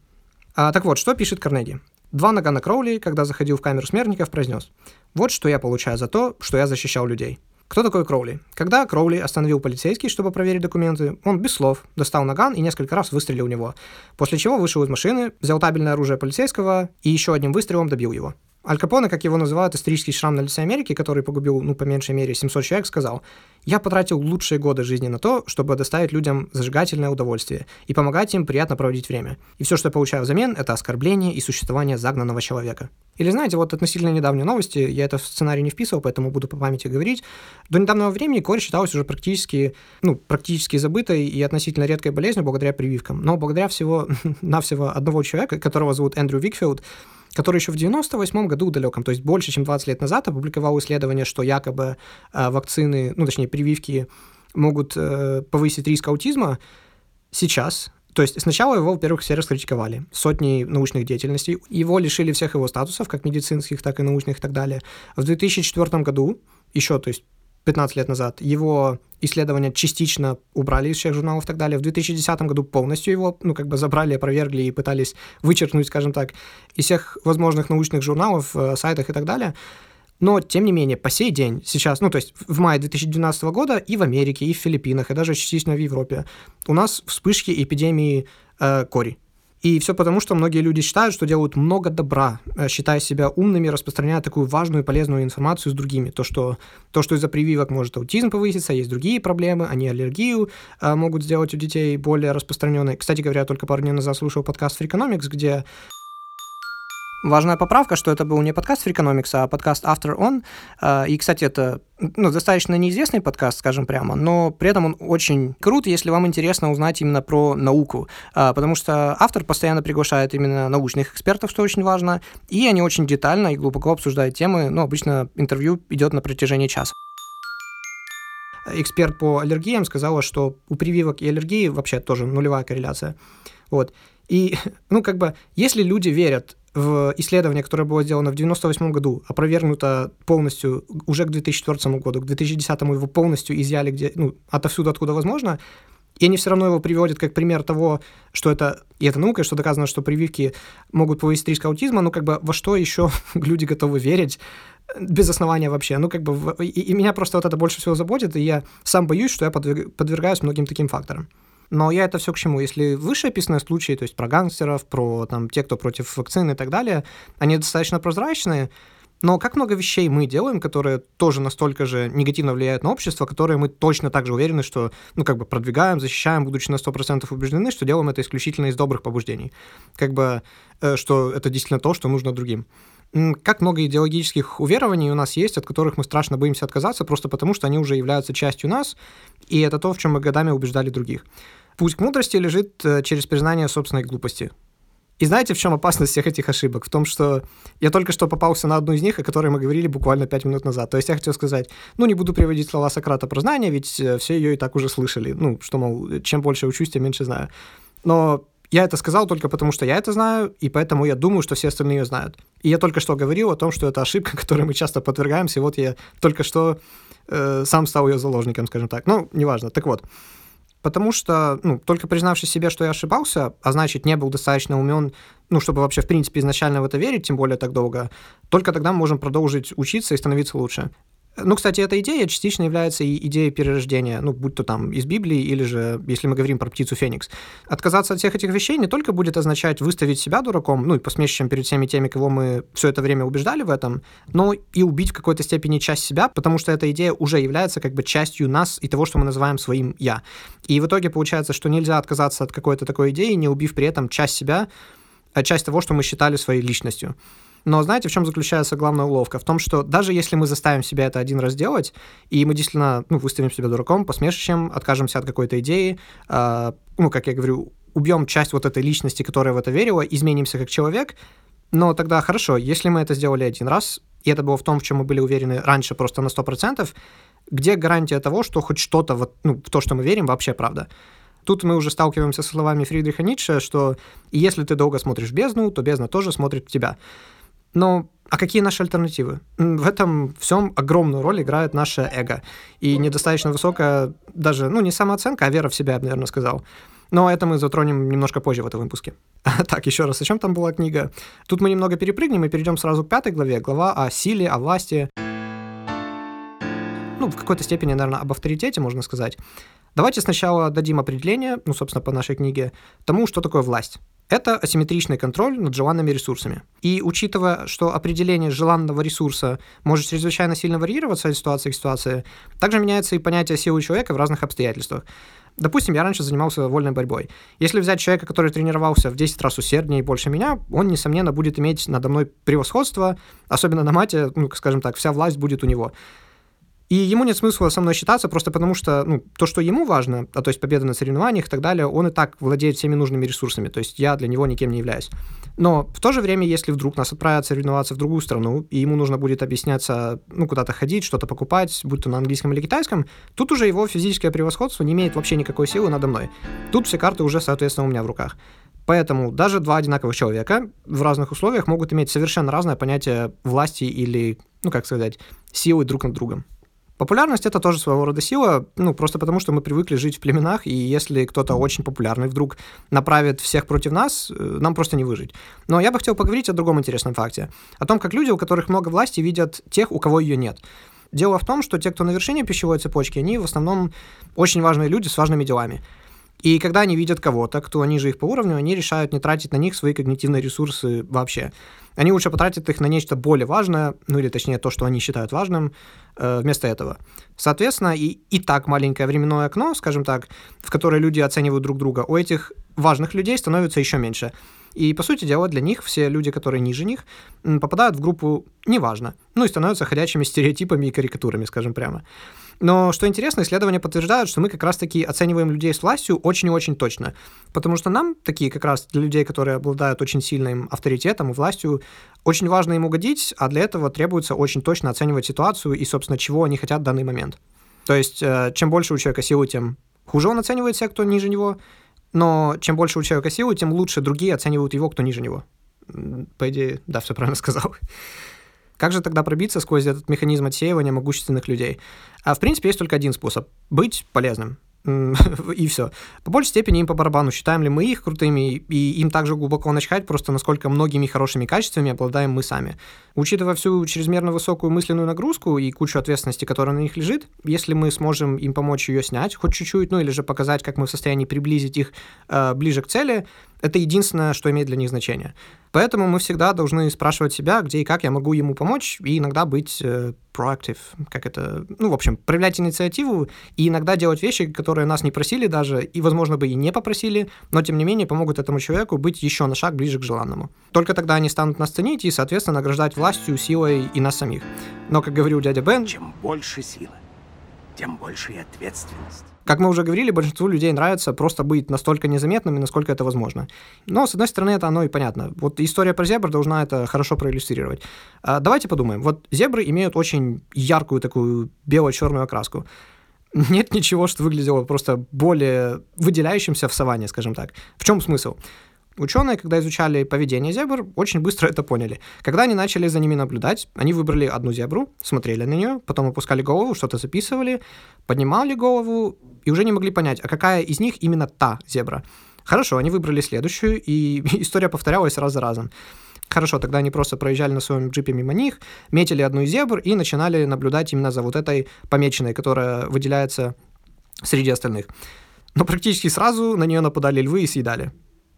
А, так вот, что пишет Карнеги? Два Нагана Кроули, когда заходил в камеру смертников, произнес «Вот что я получаю за то, что я защищал людей». Кто такой Кроули? Когда Кроули остановил полицейский, чтобы проверить документы, он без слов достал наган и несколько раз выстрелил в него, после чего вышел из машины, взял табельное оружие полицейского и еще одним выстрелом добил его. Аль Капоне, как его называют, исторический шрам на лице Америки, который погубил, ну, по меньшей мере, 700 человек, сказал, «Я потратил лучшие годы жизни на то, чтобы доставить людям зажигательное удовольствие и помогать им приятно проводить время. И все, что я получаю взамен, это оскорбление и существование загнанного человека». Или знаете, вот относительно недавней новости, я это в сценарий не вписывал, поэтому буду по памяти говорить. До недавнего времени корь считалась уже практически, ну, практически забытой и относительно редкой болезнью благодаря прививкам. Но благодаря всего, навсего одного человека, которого зовут Эндрю Викфилд, который еще в 98 году далеком, то есть больше, чем 20 лет назад, опубликовал исследование, что якобы э, вакцины, ну, точнее, прививки могут э, повысить риск аутизма. Сейчас то есть сначала его, во-первых, все раскритиковали, сотни научных деятельностей, его лишили всех его статусов, как медицинских, так и научных и так далее. В 2004 году, еще, то есть 15 лет назад, его исследования частично убрали из всех журналов и так далее. В 2010 году полностью его, ну, как бы забрали, опровергли и пытались вычеркнуть, скажем так, из всех возможных научных журналов, э, сайтах и так далее. Но, тем не менее, по сей день, сейчас, ну, то есть в мае 2012 года и в Америке, и в Филиппинах, и даже частично в Европе у нас вспышки эпидемии э, кори. И все потому, что многие люди считают, что делают много добра, э, считая себя умными, распространяя такую важную и полезную информацию с другими. То, что, то, что из-за прививок может аутизм повыситься, есть другие проблемы, они аллергию э, могут сделать у детей более распространенной. Кстати говоря, только пару дней назад слушал подкаст Freakonomics, где Важная поправка, что это был не подкаст Freakonomics, а подкаст After On. А, и, кстати, это ну, достаточно неизвестный подкаст, скажем прямо, но при этом он очень крут, если вам интересно узнать именно про науку, а, потому что автор постоянно приглашает именно научных экспертов, что очень важно, и они очень детально и глубоко обсуждают темы, ну, обычно интервью идет на протяжении часа эксперт по аллергиям сказала, что у прививок и аллергии вообще тоже нулевая корреляция. Вот. И, ну, как бы, если люди верят в исследование, которое было сделано в 98 году, опровергнуто полностью уже к 2004 году, к 2010 его полностью изъяли где, ну, отовсюду, откуда возможно, и они все равно его приводят как пример того, что это, и это наука, что доказано, что прививки могут повысить риск аутизма, ну, как бы, во что еще люди готовы верить, без основания вообще. Ну, как бы, и, и меня просто вот это больше всего заботит, и я сам боюсь, что я подвергаюсь многим таким факторам. Но я это все к чему? Если вышеописанные случаи, то есть про гангстеров, про там, те, кто против вакцины и так далее, они достаточно прозрачные, но как много вещей мы делаем, которые тоже настолько же негативно влияют на общество, которые мы точно так же уверены, что, ну, как бы продвигаем, защищаем, будучи на 100% убеждены, что делаем это исключительно из добрых побуждений. Как бы, э, что это действительно то, что нужно другим. Как много идеологических уверований у нас есть, от которых мы страшно боимся отказаться, просто потому что они уже являются частью нас, и это то, в чем мы годами убеждали других. Путь к мудрости лежит э, через признание собственной глупости. И знаете, в чем опасность всех этих ошибок? В том, что я только что попался на одну из них, о которой мы говорили буквально пять минут назад. То есть я хотел сказать, ну, не буду приводить слова Сократа про знания, ведь э, все ее и так уже слышали. Ну, что, мол, чем больше учусь, тем меньше знаю. Но я это сказал только потому, что я это знаю, и поэтому я думаю, что все остальные ее знают. И я только что говорил о том, что это ошибка, которой мы часто подвергаемся, и вот я только что э, сам стал ее заложником, скажем так. Ну, неважно. Так вот, потому что, ну, только признавшись себе, что я ошибался, а значит, не был достаточно умен, ну, чтобы вообще, в принципе, изначально в это верить, тем более так долго, только тогда мы можем продолжить учиться и становиться лучше. Ну, кстати, эта идея частично является и идеей перерождения, ну, будь то там из Библии, или же, если мы говорим про птицу Феникс. Отказаться от всех этих вещей не только будет означать выставить себя дураком, ну, и посмешищем перед всеми теми, кого мы все это время убеждали в этом, но и убить в какой-то степени часть себя, потому что эта идея уже является как бы частью нас и того, что мы называем своим «я». И в итоге получается, что нельзя отказаться от какой-то такой идеи, не убив при этом часть себя, а часть того, что мы считали своей личностью. Но знаете, в чем заключается главная уловка? В том, что даже если мы заставим себя это один раз делать, и мы действительно ну, выставим себя дураком, посмешищем, откажемся от какой-то идеи, э, ну, как я говорю, убьем часть вот этой личности, которая в это верила, изменимся как человек, но тогда хорошо, если мы это сделали один раз, и это было в том, в чем мы были уверены раньше просто на 100%, где гарантия того, что хоть что-то, вот, ну, в то, что мы верим, вообще правда? Тут мы уже сталкиваемся со словами Фридриха Ницше, что если ты долго смотришь в бездну, то бездна тоже смотрит в тебя. Но а какие наши альтернативы? В этом всем огромную роль играет наше эго. И недостаточно высокая даже, ну, не самооценка, а вера в себя, я бы, наверное, сказал. Но это мы затронем немножко позже в этом выпуске. так, еще раз, о чем там была книга? Тут мы немного перепрыгнем и перейдем сразу к пятой главе. Глава о силе, о власти. Ну, в какой-то степени, наверное, об авторитете, можно сказать. Давайте сначала дадим определение, ну, собственно, по нашей книге, тому, что такое власть. Это асимметричный контроль над желанными ресурсами. И учитывая, что определение желанного ресурса может чрезвычайно сильно варьироваться от ситуации к ситуации, также меняется и понятие силы человека в разных обстоятельствах. Допустим, я раньше занимался вольной борьбой. Если взять человека, который тренировался в 10 раз усерднее и больше меня, он, несомненно, будет иметь надо мной превосходство, особенно на мате, ну, скажем так, вся власть будет у него. И ему нет смысла со мной считаться просто потому, что ну, то, что ему важно, а то есть победа на соревнованиях и так далее, он и так владеет всеми нужными ресурсами, то есть я для него никем не являюсь. Но в то же время, если вдруг нас отправят соревноваться в другую страну, и ему нужно будет объясняться, ну, куда-то ходить, что-то покупать, будь то на английском или китайском, тут уже его физическое превосходство не имеет вообще никакой силы надо мной. Тут все карты уже, соответственно, у меня в руках. Поэтому даже два одинаковых человека в разных условиях могут иметь совершенно разное понятие власти или, ну, как сказать, силы друг над другом. Популярность это тоже своего рода сила, ну, просто потому что мы привыкли жить в племенах, и если кто-то очень популярный вдруг направит всех против нас, э, нам просто не выжить. Но я бы хотел поговорить о другом интересном факте. О том, как люди, у которых много власти, видят тех, у кого ее нет. Дело в том, что те, кто на вершине пищевой цепочки, они в основном очень важные люди с важными делами. И когда они видят кого-то, кто ниже их по уровню, они решают не тратить на них свои когнитивные ресурсы вообще. Они лучше потратят их на нечто более важное, ну или точнее то, что они считают важным, э, вместо этого. Соответственно, и, и так маленькое временное окно, скажем так, в которое люди оценивают друг друга, у этих важных людей становится еще меньше. И, по сути дела, для них все люди, которые ниже них, попадают в группу «неважно», ну и становятся ходячими стереотипами и карикатурами, скажем прямо. Но что интересно, исследования подтверждают, что мы как раз-таки оцениваем людей с властью очень и очень точно. Потому что нам, такие как раз для людей, которые обладают очень сильным авторитетом и властью, очень важно им угодить, а для этого требуется очень точно оценивать ситуацию и, собственно, чего они хотят в данный момент. То есть, э, чем больше у человека силы, тем хуже он оценивает себя, кто ниже него, но чем больше у человека силы, тем лучше другие оценивают его, кто ниже него. По идее, да, все правильно сказал. Как же тогда пробиться сквозь этот механизм отсеивания могущественных людей? А в принципе есть только один способ – быть полезным. и все. По большей степени им по барабану, считаем ли мы их крутыми, и им также глубоко начхать просто насколько многими хорошими качествами обладаем мы сами. Учитывая всю чрезмерно высокую мысленную нагрузку и кучу ответственности, которая на них лежит, если мы сможем им помочь ее снять хоть чуть-чуть, ну или же показать, как мы в состоянии приблизить их э, ближе к цели, это единственное, что имеет для них значение. Поэтому мы всегда должны спрашивать себя, где и как я могу ему помочь, и иногда быть э, proactive, как это, ну, в общем, проявлять инициативу и иногда делать вещи, которые нас не просили даже, и, возможно, бы и не попросили, но, тем не менее, помогут этому человеку быть еще на шаг ближе к желанному. Только тогда они станут нас ценить и, соответственно, награждать властью, силой и нас самих. Но, как говорил дядя Бен... Чем больше силы, тем больше и ответственность. Как мы уже говорили, большинству людей нравится просто быть настолько незаметными, насколько это возможно. Но, с одной стороны, это оно и понятно. Вот история про зебр должна это хорошо проиллюстрировать. А, давайте подумаем. Вот зебры имеют очень яркую такую бело-черную окраску. Нет ничего, что выглядело просто более выделяющимся в саванне, скажем так. В чем смысл? Ученые, когда изучали поведение зебр, очень быстро это поняли. Когда они начали за ними наблюдать, они выбрали одну зебру, смотрели на нее, потом опускали голову, что-то записывали, поднимали голову и уже не могли понять, а какая из них именно та зебра. Хорошо, они выбрали следующую, и история повторялась раз за разом. Хорошо, тогда они просто проезжали на своем джипе мимо них, метили одну из зебр и начинали наблюдать именно за вот этой помеченной, которая выделяется среди остальных. Но практически сразу на нее нападали львы и съедали.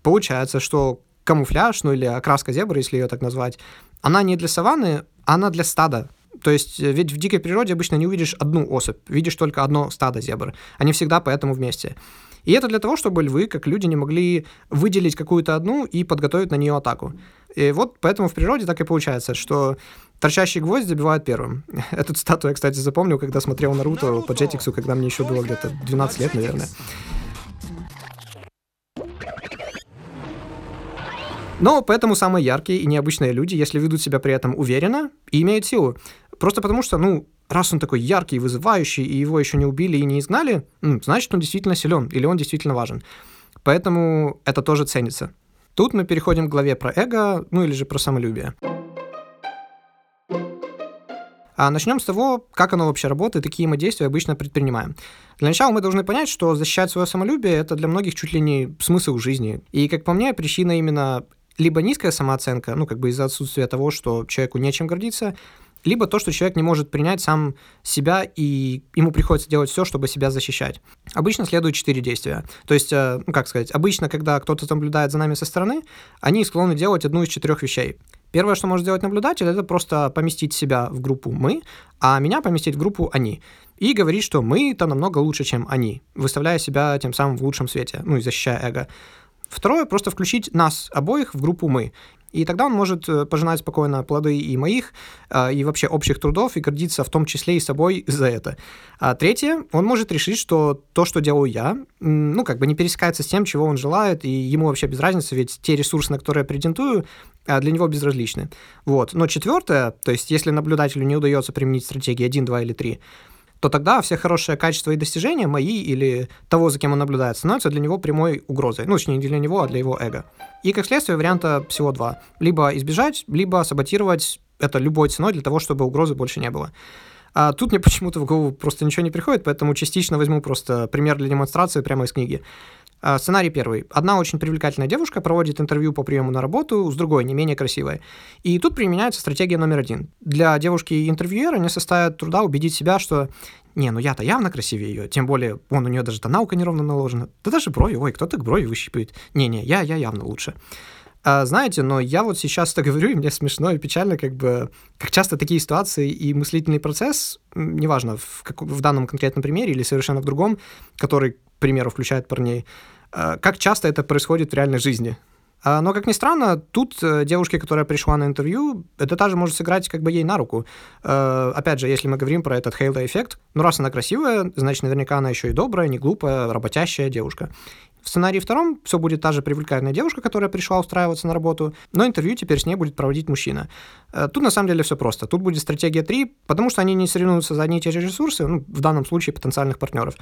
Получается, что камуфляж, ну или окраска зебры, если ее так назвать, она не для саванны, она для стада. То есть э, ведь в дикой природе обычно не увидишь одну особь, видишь только одно стадо зебр. Они всегда поэтому вместе. И это для того, чтобы львы, как люди, не могли выделить какую-то одну и подготовить на нее атаку. И вот поэтому в природе так и получается, что торчащий гвоздь забивает первым. Эту статую я, кстати, запомнил, когда смотрел Наруто по Jetix, когда мне еще было где-то 12 лет, наверное. Но поэтому самые яркие и необычные люди, если ведут себя при этом уверенно и имеют силу. Просто потому что, ну, раз он такой яркий, вызывающий, и его еще не убили и не изгнали, значит, он действительно силен, или он действительно важен. Поэтому это тоже ценится. Тут мы переходим к главе про эго, ну или же про самолюбие. А начнем с того, как оно вообще работает и какие мы действия обычно предпринимаем. Для начала мы должны понять, что защищать свое самолюбие – это для многих чуть ли не смысл жизни. И, как по мне, причина именно либо низкая самооценка, ну, как бы из-за отсутствия того, что человеку нечем гордиться, либо то, что человек не может принять сам себя, и ему приходится делать все, чтобы себя защищать. Обычно следует четыре действия. То есть, э, ну, как сказать, обычно, когда кто-то наблюдает за нами со стороны, они склонны делать одну из четырех вещей. Первое, что может сделать наблюдатель, это просто поместить себя в группу «мы», а меня поместить в группу «они». И говорить, что мы-то намного лучше, чем они, выставляя себя тем самым в лучшем свете, ну и защищая эго. Второе, просто включить нас обоих в группу «мы» И тогда он может э, пожинать спокойно плоды и моих, э, и вообще общих трудов, и гордиться в том числе и собой за это. А третье, он может решить, что то, что делаю я, ну, как бы не пересекается с тем, чего он желает, и ему вообще без разницы, ведь те ресурсы, на которые я претендую, для него безразличны. Вот. Но четвертое, то есть если наблюдателю не удается применить стратегии 1, 2 или 3, то тогда все хорошие качества и достижения мои или того, за кем он наблюдает, становятся для него прямой угрозой. Ну, точнее, не для него, а для его эго. И как следствие варианта всего два. Либо избежать, либо саботировать это любой ценой для того, чтобы угрозы больше не было. А тут мне почему-то в голову просто ничего не приходит, поэтому частично возьму просто пример для демонстрации прямо из книги. А, сценарий первый. Одна очень привлекательная девушка проводит интервью по приему на работу с другой, не менее красивой. И тут применяется стратегия номер один. Для девушки-интервьюера не составит труда убедить себя, что не, ну я-то явно красивее ее, тем более, вон у нее даже тоналка неровно наложена. Да даже брови, ой, кто так брови выщипает. Не-не, я, я явно лучше. А, знаете, но я вот сейчас это говорю, и мне смешно и печально, как бы, как часто такие ситуации и мыслительный процесс, неважно, в, как, в данном конкретном примере или совершенно в другом, который, к примеру, включает парней, а, как часто это происходит в реальной жизни. А, но, как ни странно, тут э, девушке, которая пришла на интервью, это тоже может сыграть как бы ей на руку. Опять же, если мы говорим про этот Хейлда-эффект, ну, раз она красивая, значит, наверняка она еще и добрая, не глупая, работящая девушка. В сценарии втором все будет та же привлекательная девушка, которая пришла устраиваться на работу, но интервью теперь с ней будет проводить мужчина. Э, тут на самом деле все просто. Тут будет стратегия 3, потому что они не соревнуются за одни и те же ресурсы, ну, в данном случае потенциальных партнеров.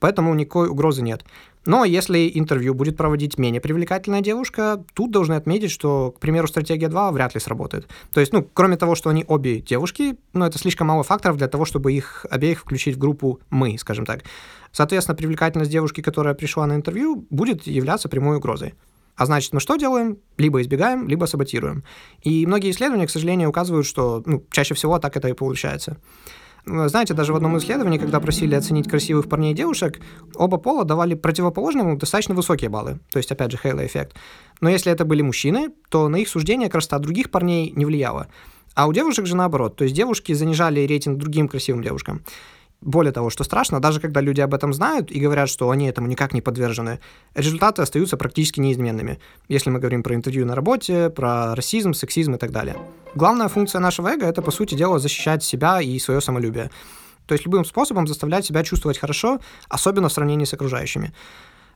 Поэтому никакой угрозы нет. Но если интервью будет проводить менее привлекательная девушка, тут должны отметить, что, к примеру, стратегия 2 вряд ли сработает. То есть, ну, кроме того, что они обе девушки, ну, это слишком мало факторов для того, чтобы их обеих включить в группу «мы», скажем так. Соответственно, привлекательность девушки, которая пришла на интервью, будет являться прямой угрозой. А значит, мы что делаем? Либо избегаем, либо саботируем. И многие исследования, к сожалению, указывают, что ну, чаще всего так это и получается. Знаете, даже в одном исследовании, когда просили оценить красивых парней и девушек, оба пола давали противоположному достаточно высокие баллы. То есть, опять же, Хейла-эффект. Но если это были мужчины, то на их суждение красота других парней не влияла. А у девушек же наоборот. То есть девушки занижали рейтинг другим красивым девушкам. Более того, что страшно, даже когда люди об этом знают и говорят, что они этому никак не подвержены, результаты остаются практически неизменными, если мы говорим про интервью на работе, про расизм, сексизм и так далее. Главная функция нашего эго — это, по сути дела, защищать себя и свое самолюбие. То есть любым способом заставлять себя чувствовать хорошо, особенно в сравнении с окружающими.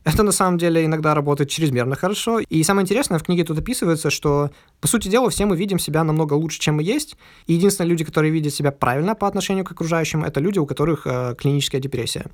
Это на самом деле иногда работает чрезмерно хорошо. И самое интересное, в книге тут описывается, что, по сути дела, все мы видим себя намного лучше, чем мы есть. И единственные люди, которые видят себя правильно по отношению к окружающим, это люди, у которых э, клиническая депрессия.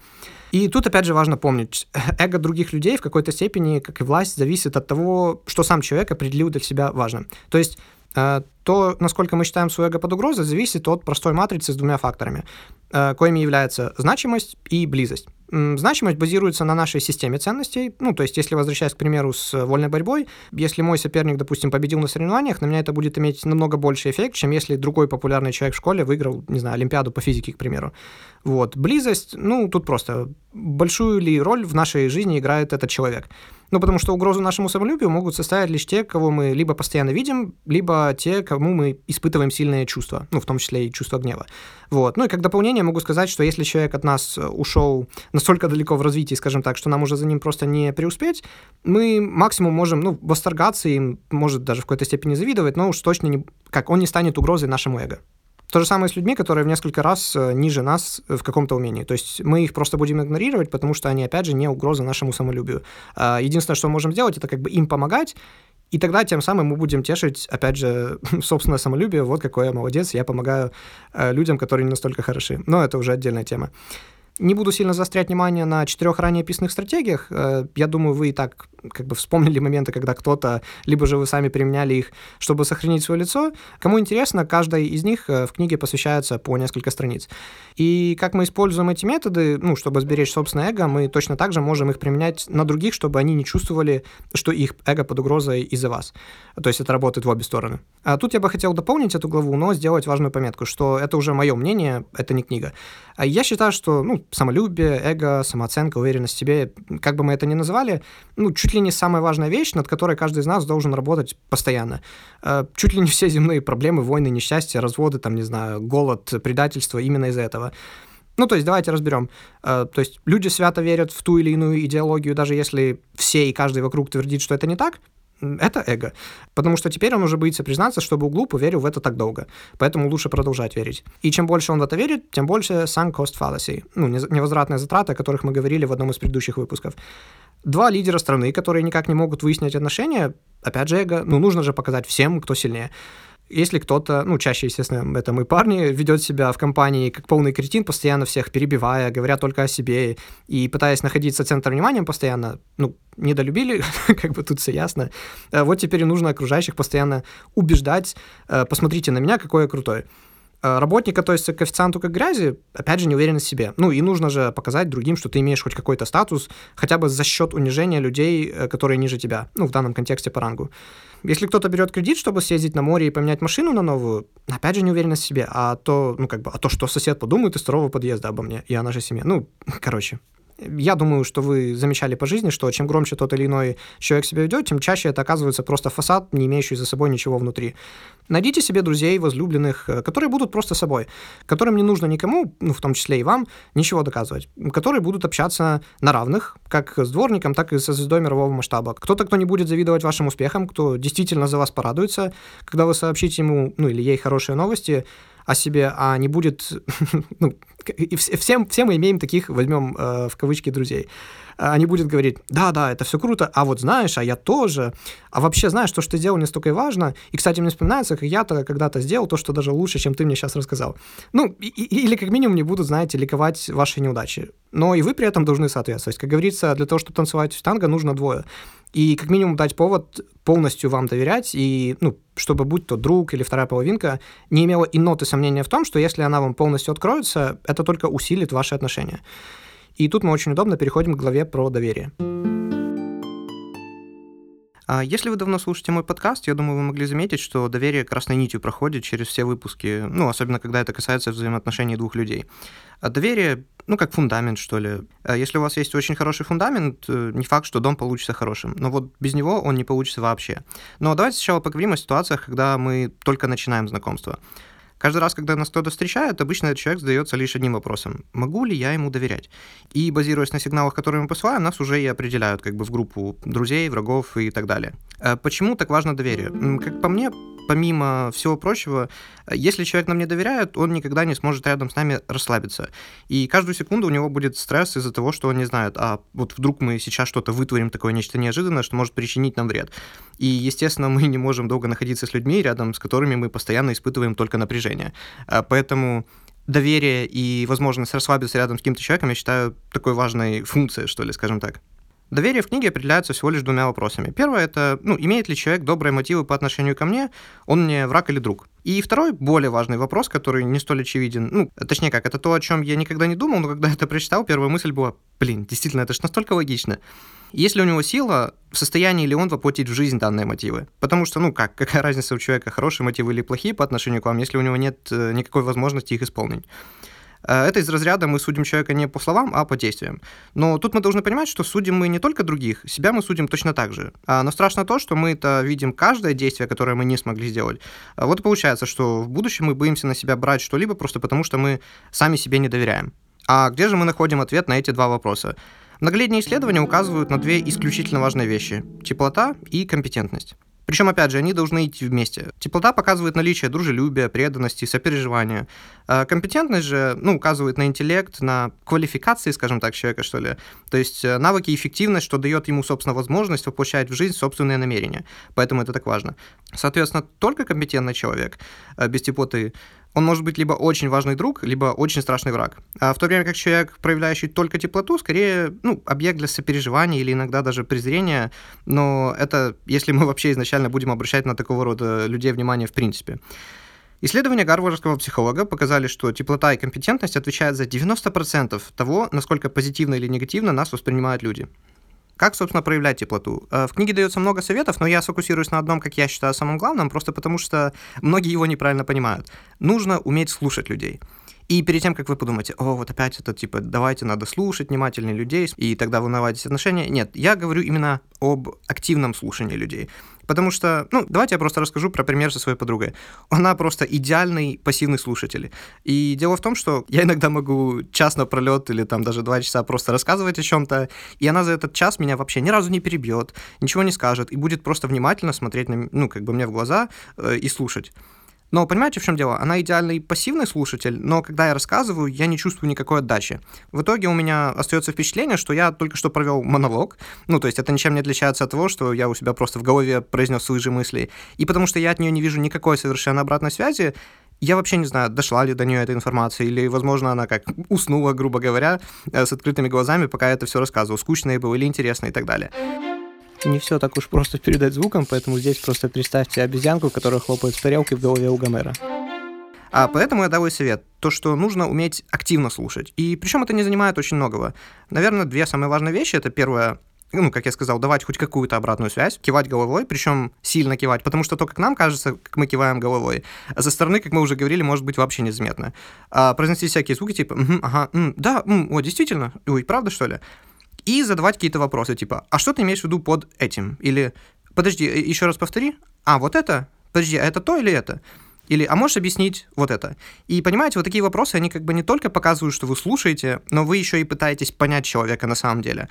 И тут, опять же, важно помнить, эго других людей в какой-то степени, как и власть, зависит от того, что сам человек определил для себя важным. То есть э, то, насколько мы считаем свое эго под угрозой, зависит от простой матрицы с двумя факторами, э, коими являются значимость и близость. Значимость базируется на нашей системе ценностей. Ну, то есть, если возвращаясь, к примеру, с вольной борьбой, если мой соперник, допустим, победил на соревнованиях, на меня это будет иметь намного больший эффект, чем если другой популярный человек в школе выиграл, не знаю, Олимпиаду по физике, к примеру. Вот. Близость, ну, тут просто большую ли роль в нашей жизни играет этот человек. Ну, потому что угрозу нашему самолюбию могут составить лишь те, кого мы либо постоянно видим, либо те, кому мы испытываем сильные чувства, ну, в том числе и чувство гнева. Вот. Ну и как дополнение могу сказать, что если человек от нас э, ушел настолько далеко в развитии, скажем так, что нам уже за ним просто не преуспеть, мы максимум можем, ну, восторгаться им, может даже в какой-то степени завидовать, но уж точно не, как он не станет угрозой нашему эго. То же самое с людьми, которые в несколько раз э, ниже нас в каком-то умении. То есть мы их просто будем игнорировать, потому что они, опять же, не угроза нашему самолюбию. А, единственное, что мы можем сделать, это как бы им помогать, и тогда тем самым мы будем тешить, опять же, собственное самолюбие. Вот какой я молодец, я помогаю э, людям, которые не настолько хороши. Но это уже отдельная тема. Не буду сильно заострять внимание на четырех ранее описанных стратегиях. Э, я думаю, вы и так как бы вспомнили моменты, когда кто-то, либо же вы сами применяли их, чтобы сохранить свое лицо. Кому интересно, каждая из них э, в книге посвящается по несколько страниц. И как мы используем эти методы, ну, чтобы сберечь собственное эго, мы точно так же можем их применять на других, чтобы они не чувствовали, что их эго под угрозой из-за вас. То есть это работает в обе стороны. А тут я бы хотел дополнить эту главу, но сделать важную пометку, что это уже мое мнение, это не книга. А я считаю, что ну, самолюбие, эго, самооценка, уверенность в себе, как бы мы это ни называли, ну, чуть ли не самая важная вещь, над которой каждый из нас должен работать постоянно. Э, чуть ли не все земные проблемы, войны, несчастья, разводы, там, не знаю, голод, предательство именно из-за этого. Ну, то есть, давайте разберем. Э, то есть, люди свято верят в ту или иную идеологию, даже если все и каждый вокруг твердит, что это не так, Это эго. Потому что теперь он уже боится признаться, чтобы углу поверил в это так долго. Поэтому лучше продолжать верить. И чем больше он в это верит, тем больше sunk cost fallacy. Ну, невозвратные затраты, о которых мы говорили в одном из предыдущих выпусков. Два лидера страны, которые никак не могут выяснить отношения, опять же эго, ну, нужно же показать всем, кто сильнее. Если кто-то, ну, чаще, естественно, это мы парни, ведет себя в компании как полный кретин, постоянно всех перебивая, говоря только о себе и пытаясь находиться центром внимания постоянно, ну, недолюбили, как бы тут все ясно. Э, вот теперь нужно окружающих постоянно убеждать, э, посмотрите на меня, какой я крутой. Э, работник относится к коэффициенту как грязи, опять же, не уверен в себе. Ну, и нужно же показать другим, что ты имеешь хоть какой-то статус, хотя бы за счет унижения людей, э, которые ниже тебя, ну, в данном контексте по рангу. Если кто-то берет кредит, чтобы съездить на море и поменять машину на новую, опять же, неуверенность в себе, а то, ну, как бы, а то, что сосед подумает из второго подъезда обо мне и о нашей семье. Ну, короче, я думаю, что вы замечали по жизни, что чем громче тот или иной человек себя ведет, тем чаще это оказывается просто фасад, не имеющий за собой ничего внутри. Найдите себе друзей, возлюбленных, э, которые будут просто собой, которым не нужно никому, ну, в том числе и вам, ничего доказывать, которые будут общаться на равных, как с дворником, так и со звездой мирового масштаба. Кто-то, кто не будет завидовать вашим успехам, кто действительно за вас порадуется, когда вы сообщите ему, ну, или ей хорошие новости, о себе, а не будет... ну, и всем, все мы имеем таких, возьмем э, в кавычки, друзей. Они будут говорить, да-да, это все круто, а вот знаешь, а я тоже, а вообще знаешь, то, что ты сделал, не столько и важно. И, кстати, мне вспоминается, как я-то когда-то сделал то, что даже лучше, чем ты мне сейчас рассказал. Ну, и, или как минимум не будут, знаете, ликовать ваши неудачи. Но и вы при этом должны соответствовать. Как говорится, для того, чтобы танцевать в танго, нужно двое. И как минимум дать повод полностью вам доверять, и, ну, чтобы будь то друг или вторая половинка, не имела и ноты сомнения в том, что если она вам полностью откроется, это только усилит ваши отношения. И тут мы очень удобно переходим к главе про доверие. А если вы давно слушаете мой подкаст, я думаю, вы могли заметить, что доверие красной нитью проходит через все выпуски, ну, особенно когда это касается взаимоотношений двух людей. А доверие, ну, как фундамент, что ли. А если у вас есть очень хороший фундамент, э, не факт, что дом получится хорошим. Но вот без него он не получится вообще. Но давайте сначала поговорим о ситуациях, когда мы только начинаем знакомство. Каждый раз, когда нас кто-то встречает, обычно этот человек задается лишь одним вопросом. Могу ли я ему доверять? И базируясь на сигналах, которые мы посылаем, нас уже и определяют как бы в группу друзей, врагов и так далее. Э, почему так важно доверие? Как по мне, помимо всего прочего, если человек нам не доверяет, он никогда не сможет рядом с нами расслабиться. И каждую секунду у него будет стресс из-за того, что он не знает, а вот вдруг мы сейчас что-то вытворим такое нечто неожиданное, что может причинить нам вред. И, естественно, мы не можем долго находиться с людьми, рядом с которыми мы постоянно испытываем только напряжение. А, поэтому доверие и возможность расслабиться рядом с каким-то человеком я считаю такой важной функцией, что ли, скажем так. Доверие в книге определяется всего лишь двумя вопросами. Первое – это, ну, имеет ли человек добрые мотивы по отношению ко мне, он мне враг или друг. И второй, более важный вопрос, который не столь очевиден, ну, точнее как, это то, о чем я никогда не думал, но когда это прочитал, первая мысль была, блин, действительно, это же настолько логично. Если у него сила, в состоянии ли он воплотить в жизнь данные мотивы? Потому что, ну как, какая разница у человека, хорошие мотивы или плохие по отношению к вам, если у него нет э, никакой возможности их исполнить? Э, это из разряда мы судим человека не по словам, а по действиям. Но тут мы должны понимать, что судим мы не только других, себя мы судим точно так же. А, но страшно то, что мы это видим каждое действие, которое мы не смогли сделать. А вот и получается, что в будущем мы боимся на себя брать что-либо просто потому, что мы сами себе не доверяем. А где же мы находим ответ на эти два вопроса? Многолетние исследования указывают на две исключительно важные вещи – теплота и компетентность. Причем, опять же, они должны идти вместе. Теплота показывает наличие дружелюбия, преданности, сопереживания. А компетентность же ну, указывает на интеллект, на квалификации, скажем так, человека, что ли. То есть э, навыки и эффективность, что дает ему, собственно, возможность воплощать в жизнь собственные намерения. Поэтому это так важно. Соответственно, только компетентный человек э, без теплоты он может быть либо очень важный друг, либо очень страшный враг. А в то время как человек, проявляющий только теплоту, скорее, ну, объект для сопереживания или иногда даже презрения, но это если мы вообще изначально будем обращать на такого рода людей внимание в принципе. Исследования гарвардского психолога показали, что теплота и компетентность отвечают за 90% того, насколько позитивно или негативно нас воспринимают люди. Как, собственно, проявлять теплоту? Э, в книге дается много советов, но я сфокусируюсь на одном, как я считаю, самым главным, просто потому что многие его неправильно понимают. Нужно уметь слушать людей. И перед тем, как вы подумаете, о, вот опять это, типа, давайте надо слушать внимательнее людей, и тогда вы наладите отношения. Нет, я говорю именно об активном слушании людей. Потому что, ну, давайте я просто расскажу про пример со своей подругой. Она просто идеальный пассивный слушатель. И дело в том, что я иногда могу час напролет или там даже два часа просто рассказывать о чем-то, и она за этот час меня вообще ни разу не перебьет, ничего не скажет, и будет просто внимательно смотреть на, ну, как бы мне в глаза э, и слушать. Но понимаете, в чем дело? Она идеальный пассивный слушатель, но когда я рассказываю, я не чувствую никакой отдачи. В итоге у меня остается впечатление, что я только что провел монолог. Ну, то есть это ничем не отличается от того, что я у себя просто в голове произнес свои же мысли. И потому что я от нее не вижу никакой совершенно обратной связи, я вообще не знаю, дошла ли до нее эта информация, или, возможно, она как уснула, грубо говоря, э, с открытыми глазами, пока я это все рассказывал, скучно ей было или интересно и так далее не все так уж просто передать звуком, поэтому здесь просто представьте обезьянку, которая хлопает в тарелке в голове у Гомера. А поэтому я даю совет, то, что нужно уметь активно слушать. И причем это не занимает очень многого. Наверное, две самые важные вещи. Это первое, ну, как я сказал, давать хоть какую-то обратную связь, кивать головой, причем сильно кивать, потому что то, как нам кажется, как мы киваем головой, а со стороны, как мы уже говорили, может быть вообще незаметно. А произносить всякие звуки типа «ага, м, да, м, о, действительно, ой, правда, что ли?» И задавать какие-то вопросы, типа, а что ты имеешь в виду под этим? Или, подожди, э, еще раз повтори, а вот это? Подожди, а это то или это? Или, а можешь объяснить вот это? И понимаете, вот такие вопросы, они как бы не только показывают, что вы слушаете, но вы еще и пытаетесь понять человека на самом деле.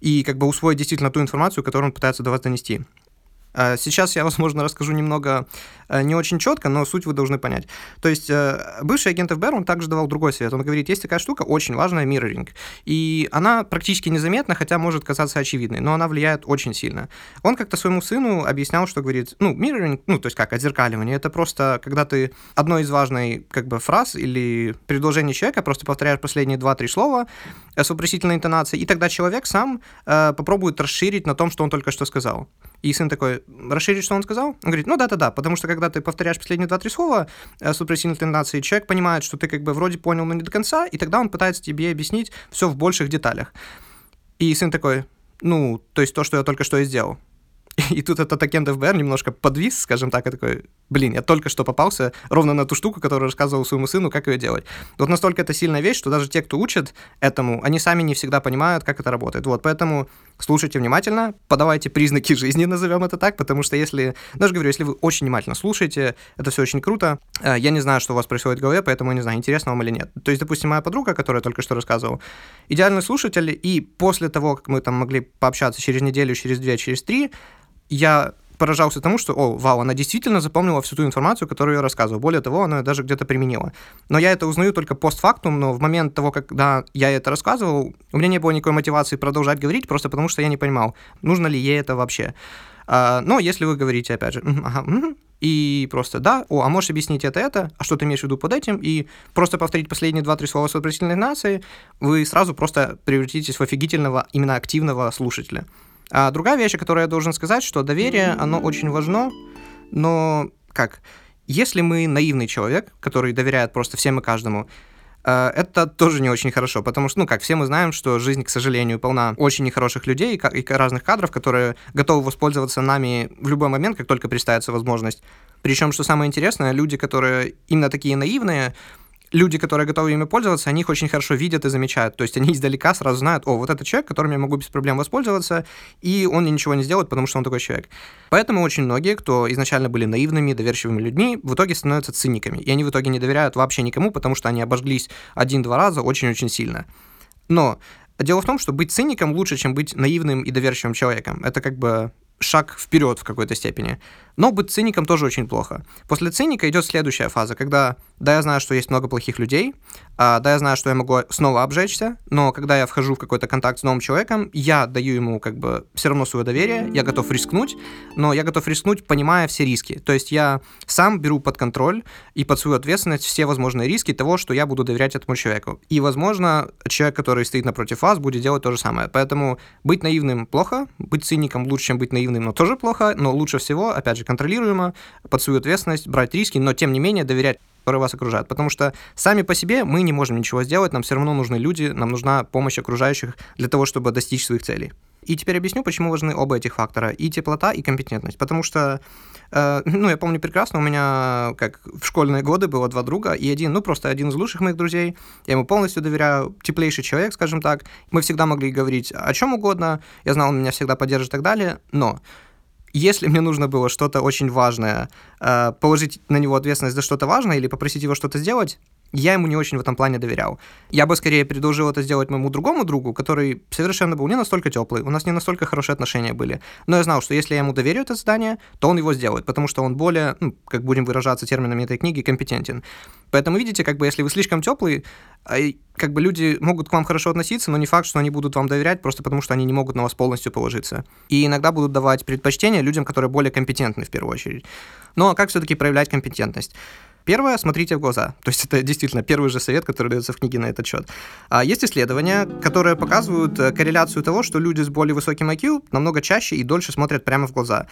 И как бы усвоить действительно ту информацию, которую он пытается до вас донести. А сейчас я, возможно, расскажу немного э, не очень четко, но суть вы должны понять. То есть э, бывший агент ФБР, он также давал другой совет. Он говорит, есть такая штука, очень важная, мирроринг. И она практически незаметна, хотя может казаться очевидной, но она влияет очень сильно. Он как-то своему сыну объяснял, что говорит, ну, мирроринг, ну, то есть как, отзеркаливание, это просто, когда ты одной из важной, как бы, фраз или предложений человека просто повторяешь последние два-три слова с вопросительной интонацией, и тогда человек сам э, попробует расширить на том, что он только что сказал. И сын такой, расширить, что он сказал? Он говорит, ну да-да-да, потому что когда ты повторяешь последние два-три слова э, с суперсильной интонацией, человек понимает, что ты как бы вроде понял, но не до конца, и тогда он пытается тебе объяснить все в больших деталях. И сын такой, ну, то есть то, что я только что и сделал. И тут этот агент ФБР немножко подвис, скажем так, и такой, блин, я только что попался ровно на ту штуку, которую рассказывал своему сыну, как ее делать. Вот настолько это сильная вещь, что даже те, кто учат этому, они сами не всегда понимают, как это работает. Вот, поэтому слушайте внимательно, подавайте признаки жизни, назовем это так, потому что если, даже говорю, если вы очень внимательно слушаете, это все очень круто. Э, я не знаю, что у вас происходит в голове, поэтому я не знаю, интересно вам или нет. То есть, допустим, моя подруга, которая только что рассказывал, идеальный слушатель, и после того, как мы там могли пообщаться через неделю, через две, через три, я поражался тому, что, о, вау, она действительно запомнила всю ту информацию, которую я рассказывал. Более того, она даже где-то применила. Но я это узнаю только постфактум, но в момент того, когда я это рассказывал, у меня не было никакой мотивации продолжать говорить, просто потому что я не понимал, нужно ли ей это вообще. А, но если вы говорите, опять же, ага, и просто да, о, а можешь объяснить это, это, а что ты имеешь в виду под этим, и просто повторить последние два-три слова с вопросительной нации, вы сразу просто превратитесь в офигительного, именно активного слушателя. А другая вещь, которую я должен сказать, что доверие, оно очень важно, но как? Если мы наивный человек, который доверяет просто всем и каждому, э, это тоже не очень хорошо, потому что, ну как, все мы знаем, что жизнь, к сожалению, полна очень нехороших людей и разных кадров, которые готовы воспользоваться нами в любой момент, как только представится возможность. Причем, что самое интересное, люди, которые именно такие наивные, люди, которые готовы ими пользоваться, они их очень хорошо видят и замечают. То есть они издалека сразу знают, о, вот это человек, которым я могу без проблем воспользоваться, и он ничего не сделает, потому что он такой человек. Поэтому очень многие, кто изначально были наивными, доверчивыми людьми, в итоге становятся циниками. И они в итоге не доверяют вообще никому, потому что они обожглись один-два раза очень-очень сильно. Но дело в том, что быть циником лучше, чем быть наивным и доверчивым человеком. Это как бы шаг вперед в какой-то степени. Но быть циником тоже очень плохо. После циника идет следующая фаза, когда, да, я знаю, что есть много плохих людей, а, да, я знаю, что я могу снова обжечься, но когда я вхожу в какой-то контакт с новым человеком, я даю ему как бы все равно свое доверие, я готов рискнуть, но я готов рискнуть, понимая все риски. То есть я сам беру под контроль и под свою ответственность все возможные риски того, что я буду доверять этому человеку. И, возможно, человек, который стоит напротив вас, будет делать то же самое. Поэтому быть наивным плохо, быть циником лучше, чем быть наивным, но тоже плохо, но лучше всего, опять же, же, контролируемо, под свою ответственность, брать риски, но тем не менее доверять которые вас окружают. Потому что сами по себе мы не можем ничего сделать, нам все равно нужны люди, нам нужна помощь окружающих для того, чтобы достичь своих целей. И теперь объясню, почему важны оба этих фактора, и теплота, и компетентность. Потому что, э, ну, я помню прекрасно, у меня, как в школьные годы, было два друга, и один, ну, просто один из лучших моих друзей, я ему полностью доверяю, теплейший человек, скажем так. Мы всегда могли говорить о чем угодно, я знал, он меня всегда поддержит и так далее, но если мне нужно было что-то очень важное, э, положить на него ответственность за что-то важное или попросить его что-то сделать, я ему не очень в этом плане доверял. Я бы скорее предложил это сделать моему другому другу, который совершенно был не настолько теплый, у нас не настолько хорошие отношения были. Но я знал, что если я ему доверю это задание, то он его сделает, потому что он более, ну, как будем выражаться терминами этой книги, компетентен. Поэтому видите, как бы если вы слишком теплый, а, как бы люди могут к вам хорошо относиться, но не факт, что они будут вам доверять, просто потому что они не могут на вас полностью положиться. И иногда будут давать предпочтение людям, которые более компетентны в первую очередь. Но как все-таки проявлять компетентность? Первое, смотрите в глаза. То есть это действительно первый же совет, который дается в книге на этот счет. А есть исследования, которые показывают э, корреляцию того, что люди с более высоким IQ намного чаще и дольше смотрят прямо в глаза.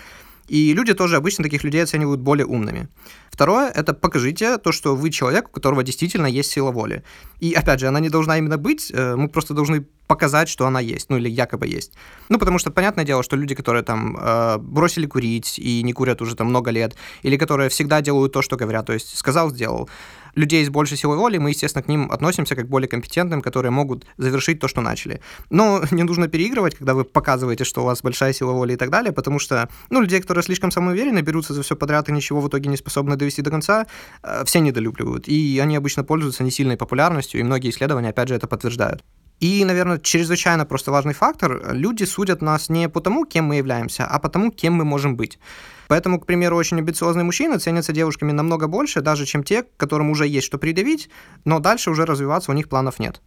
И люди тоже обычно таких людей оценивают более умными. Второе – это покажите то, что вы человек, у которого действительно есть сила воли. И, опять же, она не должна именно быть, э, мы просто должны показать, что она есть, ну или якобы есть. Ну, потому что, понятное дело, что люди, которые там э, бросили курить и не курят уже там много лет, или которые всегда делают то, что говорят, то есть сказал, сделал, людей с большей силой воли, мы, естественно, к ним относимся как более компетентным, которые могут завершить то, что начали. Но не нужно переигрывать, когда вы показываете, что у вас большая сила воли и так далее, потому что, ну, людей, которые слишком самоуверены, берутся за все подряд и ничего в итоге не способны довести до конца, э, все недолюбливают. И они обычно пользуются несильной популярностью, и многие исследования, опять же, это подтверждают. И, наверное, чрезвычайно просто важный фактор. Люди судят нас не по тому, кем мы являемся, а по тому, кем мы можем быть. Поэтому, к примеру, очень амбициозные мужчины ценятся девушками намного больше, даже чем те, которым уже есть что предъявить, но дальше уже развиваться у них планов нет.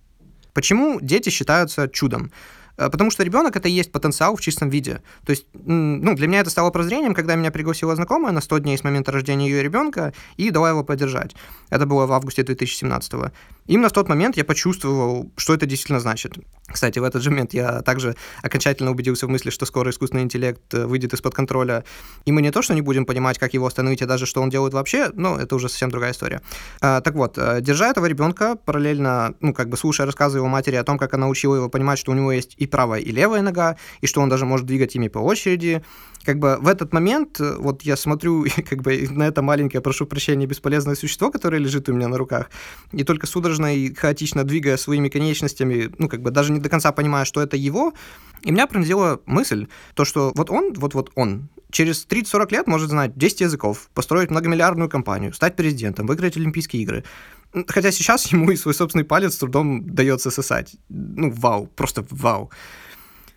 Почему дети считаются чудом? Э, потому что ребенок это и есть потенциал в чистом виде. То есть, ну, для меня это стало прозрением, когда меня пригласила знакомая на 100 дней с момента рождения ее ребенка и дала его поддержать. Это было в августе 2017 -го. Именно в тот момент я почувствовал, что это действительно значит. Кстати, в этот же момент я также окончательно убедился в мысли, что скоро искусственный интеллект э, выйдет из-под контроля, и мы не то, что не будем понимать, как его остановить, а даже что он делает вообще, но это уже совсем другая история. А, так вот, э, держа этого ребенка, параллельно, ну, как бы слушая рассказы его матери о том, как она учила его понимать, что у него есть и правая, и левая нога, и что он даже может двигать ими по очереди, как бы в этот момент, э, вот я смотрю как бы на это маленькое, прошу прощения, бесполезное существо, которое лежит у меня на руках, и только судорожно и хаотично двигая своими конечностями, ну, как бы даже не до конца понимая, что это его, и меня пронзила мысль, то, что вот он, вот-вот он, через 30-40 лет может знать 10 языков, построить многомиллиардную компанию, стать президентом, выиграть Олимпийские игры. Хотя сейчас ему и свой собственный палец с трудом дается сосать. Ну, вау, просто вау.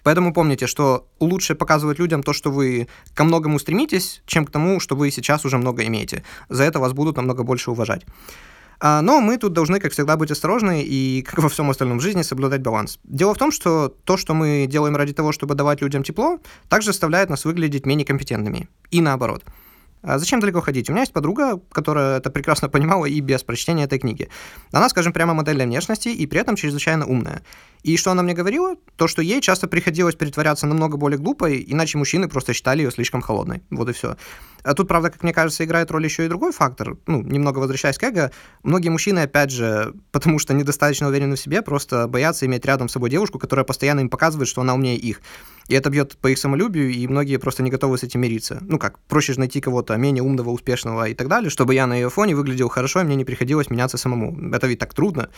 Поэтому помните, что лучше показывать людям то, что вы ко многому стремитесь, чем к тому, что вы сейчас уже много имеете. За это вас будут намного больше уважать. А, но мы тут должны, как всегда, быть осторожны и, как во всем остальном в жизни, соблюдать баланс. Дело в том, что то, что мы делаем ради того, чтобы давать людям тепло, также заставляет нас выглядеть менее компетентными. И наоборот. А зачем далеко ходить? У меня есть подруга, которая это прекрасно понимала и без прочтения этой книги. Она, скажем, прямо модель для внешности и при этом чрезвычайно умная. И что она мне говорила? То, что ей часто приходилось притворяться намного более глупой, иначе мужчины просто считали ее слишком холодной. Вот и все. А тут, правда, как мне кажется, играет роль еще и другой фактор. Ну, немного возвращаясь к эго, многие мужчины, опять же, потому что недостаточно уверены в себе, просто боятся иметь рядом с собой девушку, которая постоянно им показывает, что она умнее их. И это бьет по их самолюбию, и многие просто не готовы с этим мириться. Ну как, проще же найти кого-то менее умного, успешного и так далее, чтобы я на ее фоне выглядел хорошо, и мне не приходилось меняться самому. Это ведь так трудно.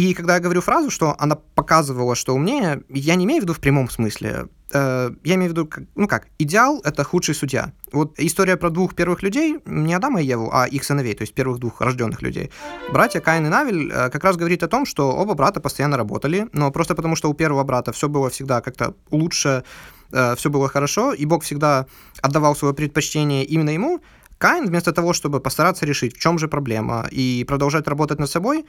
И когда я говорю фразу, что она показывала, что умнее, я не имею в виду в прямом смысле. Э, я имею в виду, ну как, идеал — это худший судья. Вот история про двух первых людей, не Адама и Еву, а их сыновей, то есть первых двух рожденных людей. Братья Каин и Навель э, как раз говорит о том, что оба брата постоянно работали, но просто потому, что у первого брата все было всегда как-то лучше, э, все было хорошо, и Бог всегда отдавал свое предпочтение именно ему, Каин, вместо того, чтобы постараться решить, в чем же проблема, и продолжать работать над собой,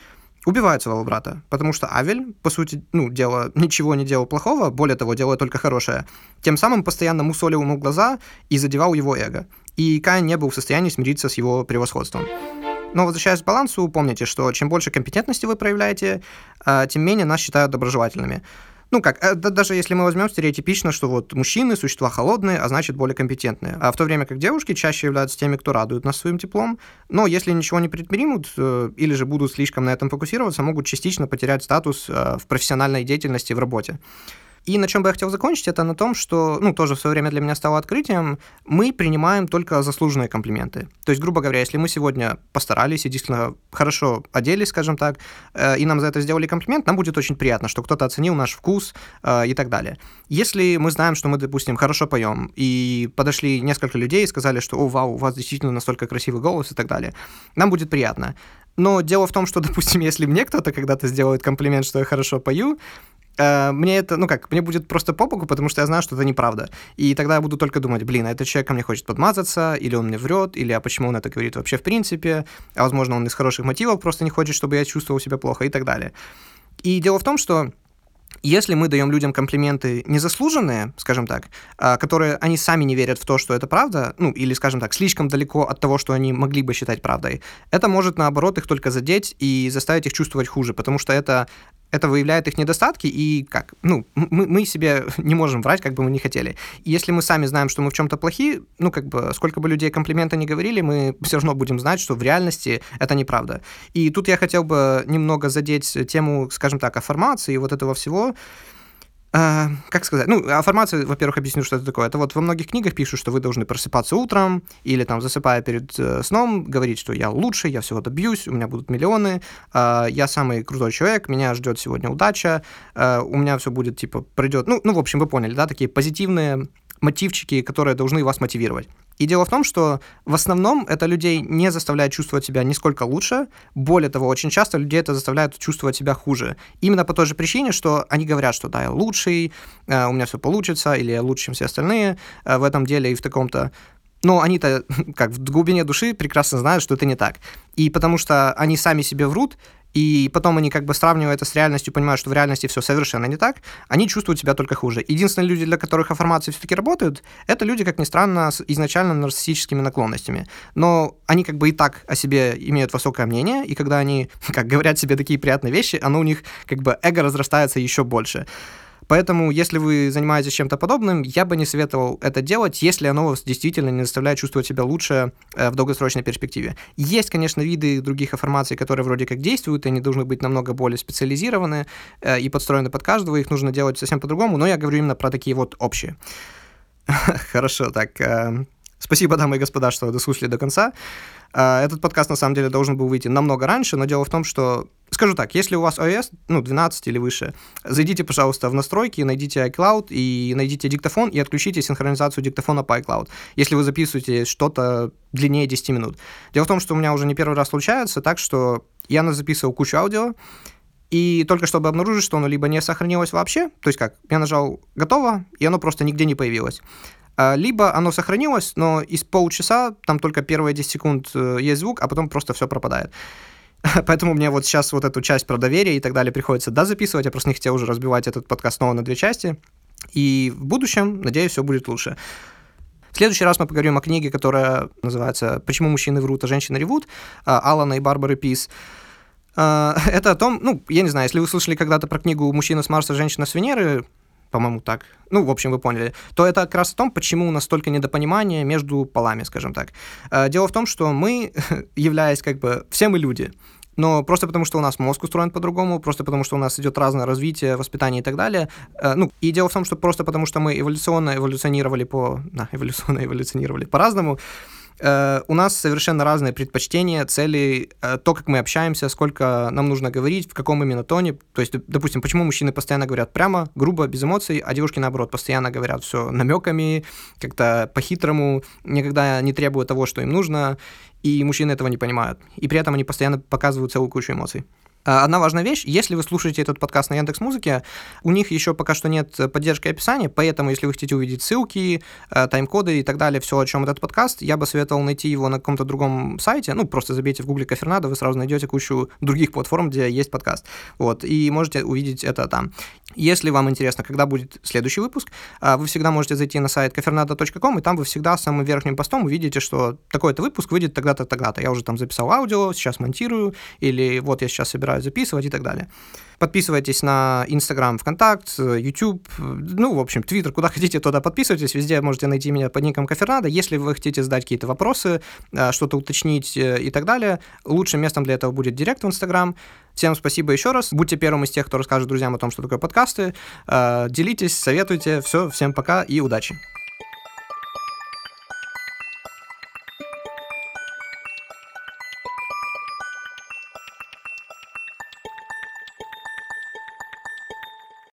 убивает своего брата, потому что Авель, по сути, ну, дело, ничего не делал плохого, более того, делая только хорошее, тем самым постоянно мусолил ему глаза и задевал его эго. И Каин не был в состоянии смириться с его превосходством. Но возвращаясь к балансу, помните, что чем больше компетентности вы проявляете, а, тем менее нас считают доброжелательными. Ну как, э, даже если мы возьмем стереотипично, что вот мужчины – существа холодные, а значит более компетентные. А в то время как девушки чаще являются теми, кто радует нас своим теплом, но если ничего не предпримут э, или же будут слишком на этом фокусироваться, могут частично потерять статус э, в профессиональной деятельности в работе. И на чем бы я хотел закончить, это на том, что, ну, тоже в свое время для меня стало открытием, мы принимаем только заслуженные комплименты. То есть, грубо говоря, если мы сегодня постарались и действительно хорошо оделись, скажем так, э, и нам за это сделали комплимент, нам будет очень приятно, что кто-то оценил наш вкус э, и так далее. Если мы знаем, что мы, допустим, хорошо поем, и подошли несколько людей и сказали, что, о, вау, у вас действительно настолько красивый голос и так далее, нам будет приятно. Но дело в том, что, допустим, если мне кто-то когда-то сделает комплимент, что я хорошо пою, э, мне это, ну как, мне будет просто по боку, потому что я знаю, что это неправда. И тогда я буду только думать, блин, а этот человек ко мне хочет подмазаться, или он мне врет, или а почему он это говорит вообще в принципе, а возможно он из хороших мотивов просто не хочет, чтобы я чувствовал себя плохо и так далее. И дело в том, что если мы даем людям комплименты незаслуженные, скажем так, а, которые они сами не верят в то, что это правда, ну, или, скажем так, слишком далеко от того, что они могли бы считать правдой, это может, наоборот, их только задеть и заставить их чувствовать хуже, потому что это это выявляет их недостатки, и как, ну, мы, мы себе не можем врать, как бы мы не хотели. И если мы сами знаем, что мы в чем-то плохи, ну, как бы, сколько бы людей комплименты не говорили, мы все равно будем знать, что в реальности это неправда. И тут я хотел бы немного задеть тему, скажем так, информации и вот этого всего, а, как сказать? Ну, а во-первых, объясню, что это такое. Это вот во многих книгах пишут, что вы должны просыпаться утром или там засыпая перед э, сном, говорить, что я лучше, я всего добьюсь, у меня будут миллионы, э, я самый крутой человек, меня ждет сегодня удача, э, у меня все будет типа пройдет. Ну, ну, в общем, вы поняли, да, такие позитивные мотивчики, которые должны вас мотивировать. И дело в том, что в основном это людей не заставляет чувствовать себя нисколько лучше. Более того, очень часто людей это заставляет чувствовать себя хуже. Именно по той же причине, что они говорят, что да, я лучший, э, у меня все получится, или я лучше, чем все остальные э, в этом деле и в таком-то но они-то, как в глубине души, прекрасно знают, что это не так. И потому что они сами себе врут, и потом они как бы сравнивая это с реальностью, понимают, что в реальности все совершенно не так, они чувствуют себя только хуже. Единственные люди, для которых аффирмации все-таки работают, это люди, как ни странно, с изначально нарциссическими наклонностями. Но они как бы и так о себе имеют высокое мнение, и когда они, как говорят себе такие приятные вещи, оно у них как бы эго разрастается еще больше. Поэтому, если вы занимаетесь чем-то подобным, я бы не советовал это делать, если оно вас действительно не заставляет чувствовать себя лучше э, в долгосрочной перспективе. Есть, конечно, виды других информаций, которые вроде как действуют, и они должны быть намного более специализированы э, и подстроены под каждого, их нужно делать совсем по-другому, но я говорю именно про такие вот общие. Хорошо, так. Э, спасибо, дамы и господа, что дослушали до конца. Этот подкаст, на самом деле, должен был выйти намного раньше, но дело в том, что Скажу так, если у вас iOS, ну, 12 или выше, зайдите, пожалуйста, в настройки, найдите iCloud и найдите диктофон и отключите синхронизацию диктофона по iCloud, если вы записываете что-то длиннее 10 минут. Дело в том, что у меня уже не первый раз случается так, что я записывал кучу аудио, и только чтобы обнаружить, что оно либо не сохранилось вообще, то есть как, я нажал «Готово», и оно просто нигде не появилось. А, либо оно сохранилось, но из полчаса, там только первые 10 секунд э, есть звук, а потом просто все пропадает. Поэтому мне вот сейчас вот эту часть про доверие и так далее приходится да записывать. Я просто не хотел уже разбивать этот подкаст снова на две части. И в будущем, надеюсь, все будет лучше. В следующий раз мы поговорим о книге, которая называется «Почему мужчины врут, а женщины ревут» Алана и Барбары Пис. А, это о том, ну, я не знаю, если вы слышали когда-то про книгу «Мужчина с Марса, женщина с Венеры», по-моему, так. Ну, в общем, вы поняли. То это как раз о том, почему у нас столько недопонимания между полами, скажем так. Э, дело в том, что мы, являясь как бы... Все мы люди. Но просто потому, что у нас мозг устроен по-другому, просто потому, что у нас идет разное развитие, воспитание и так далее. Э, ну, и дело в том, что просто потому, что мы эволюционно эволюционировали по... Да, эволюционно эволюционировали по-разному, у нас совершенно разные предпочтения, цели, э, то, как мы общаемся, сколько нам нужно говорить, в каком именно тоне. То есть, допустим, почему мужчины постоянно говорят прямо, грубо, без эмоций, а девушки, наоборот, постоянно говорят все намеками, как-то по-хитрому, никогда не требуют того, что им нужно, и мужчины этого не понимают. И при этом они постоянно показывают целую кучу эмоций. А, одна важная вещь, если вы слушаете этот подкаст на Яндекс Музыке, у них еще пока что нет поддержки описания, поэтому если вы хотите увидеть ссылки, э, тайм-коды и так далее, все, о чем этот подкаст, я бы советовал найти его на каком-то другом сайте, ну, просто забейте в гугле Кафернадо, вы сразу найдете кучу других платформ, где есть подкаст, вот, и можете увидеть это там. Если вам интересно, когда будет следующий выпуск, э, вы всегда можете зайти на сайт kafernado.com, и там вы всегда самым верхним постом увидите, что такой-то выпуск выйдет тогда-то, тогда-то. Я уже там записал аудио, сейчас монтирую, или вот я сейчас собираю собираюсь записывать и так далее. Подписывайтесь на Инстаграм, ВКонтакт, YouTube, ну, в общем, Твиттер, куда хотите, туда подписывайтесь. Везде можете найти меня под ником Кафернадо. Если вы хотите задать какие-то вопросы, э, что-то уточнить э, и так далее, лучшим местом для этого будет директ в Инстаграм. Всем спасибо еще раз. Будьте первым из тех, кто расскажет друзьям о том, что такое подкасты. Э, делитесь, советуйте. Все, всем пока и удачи.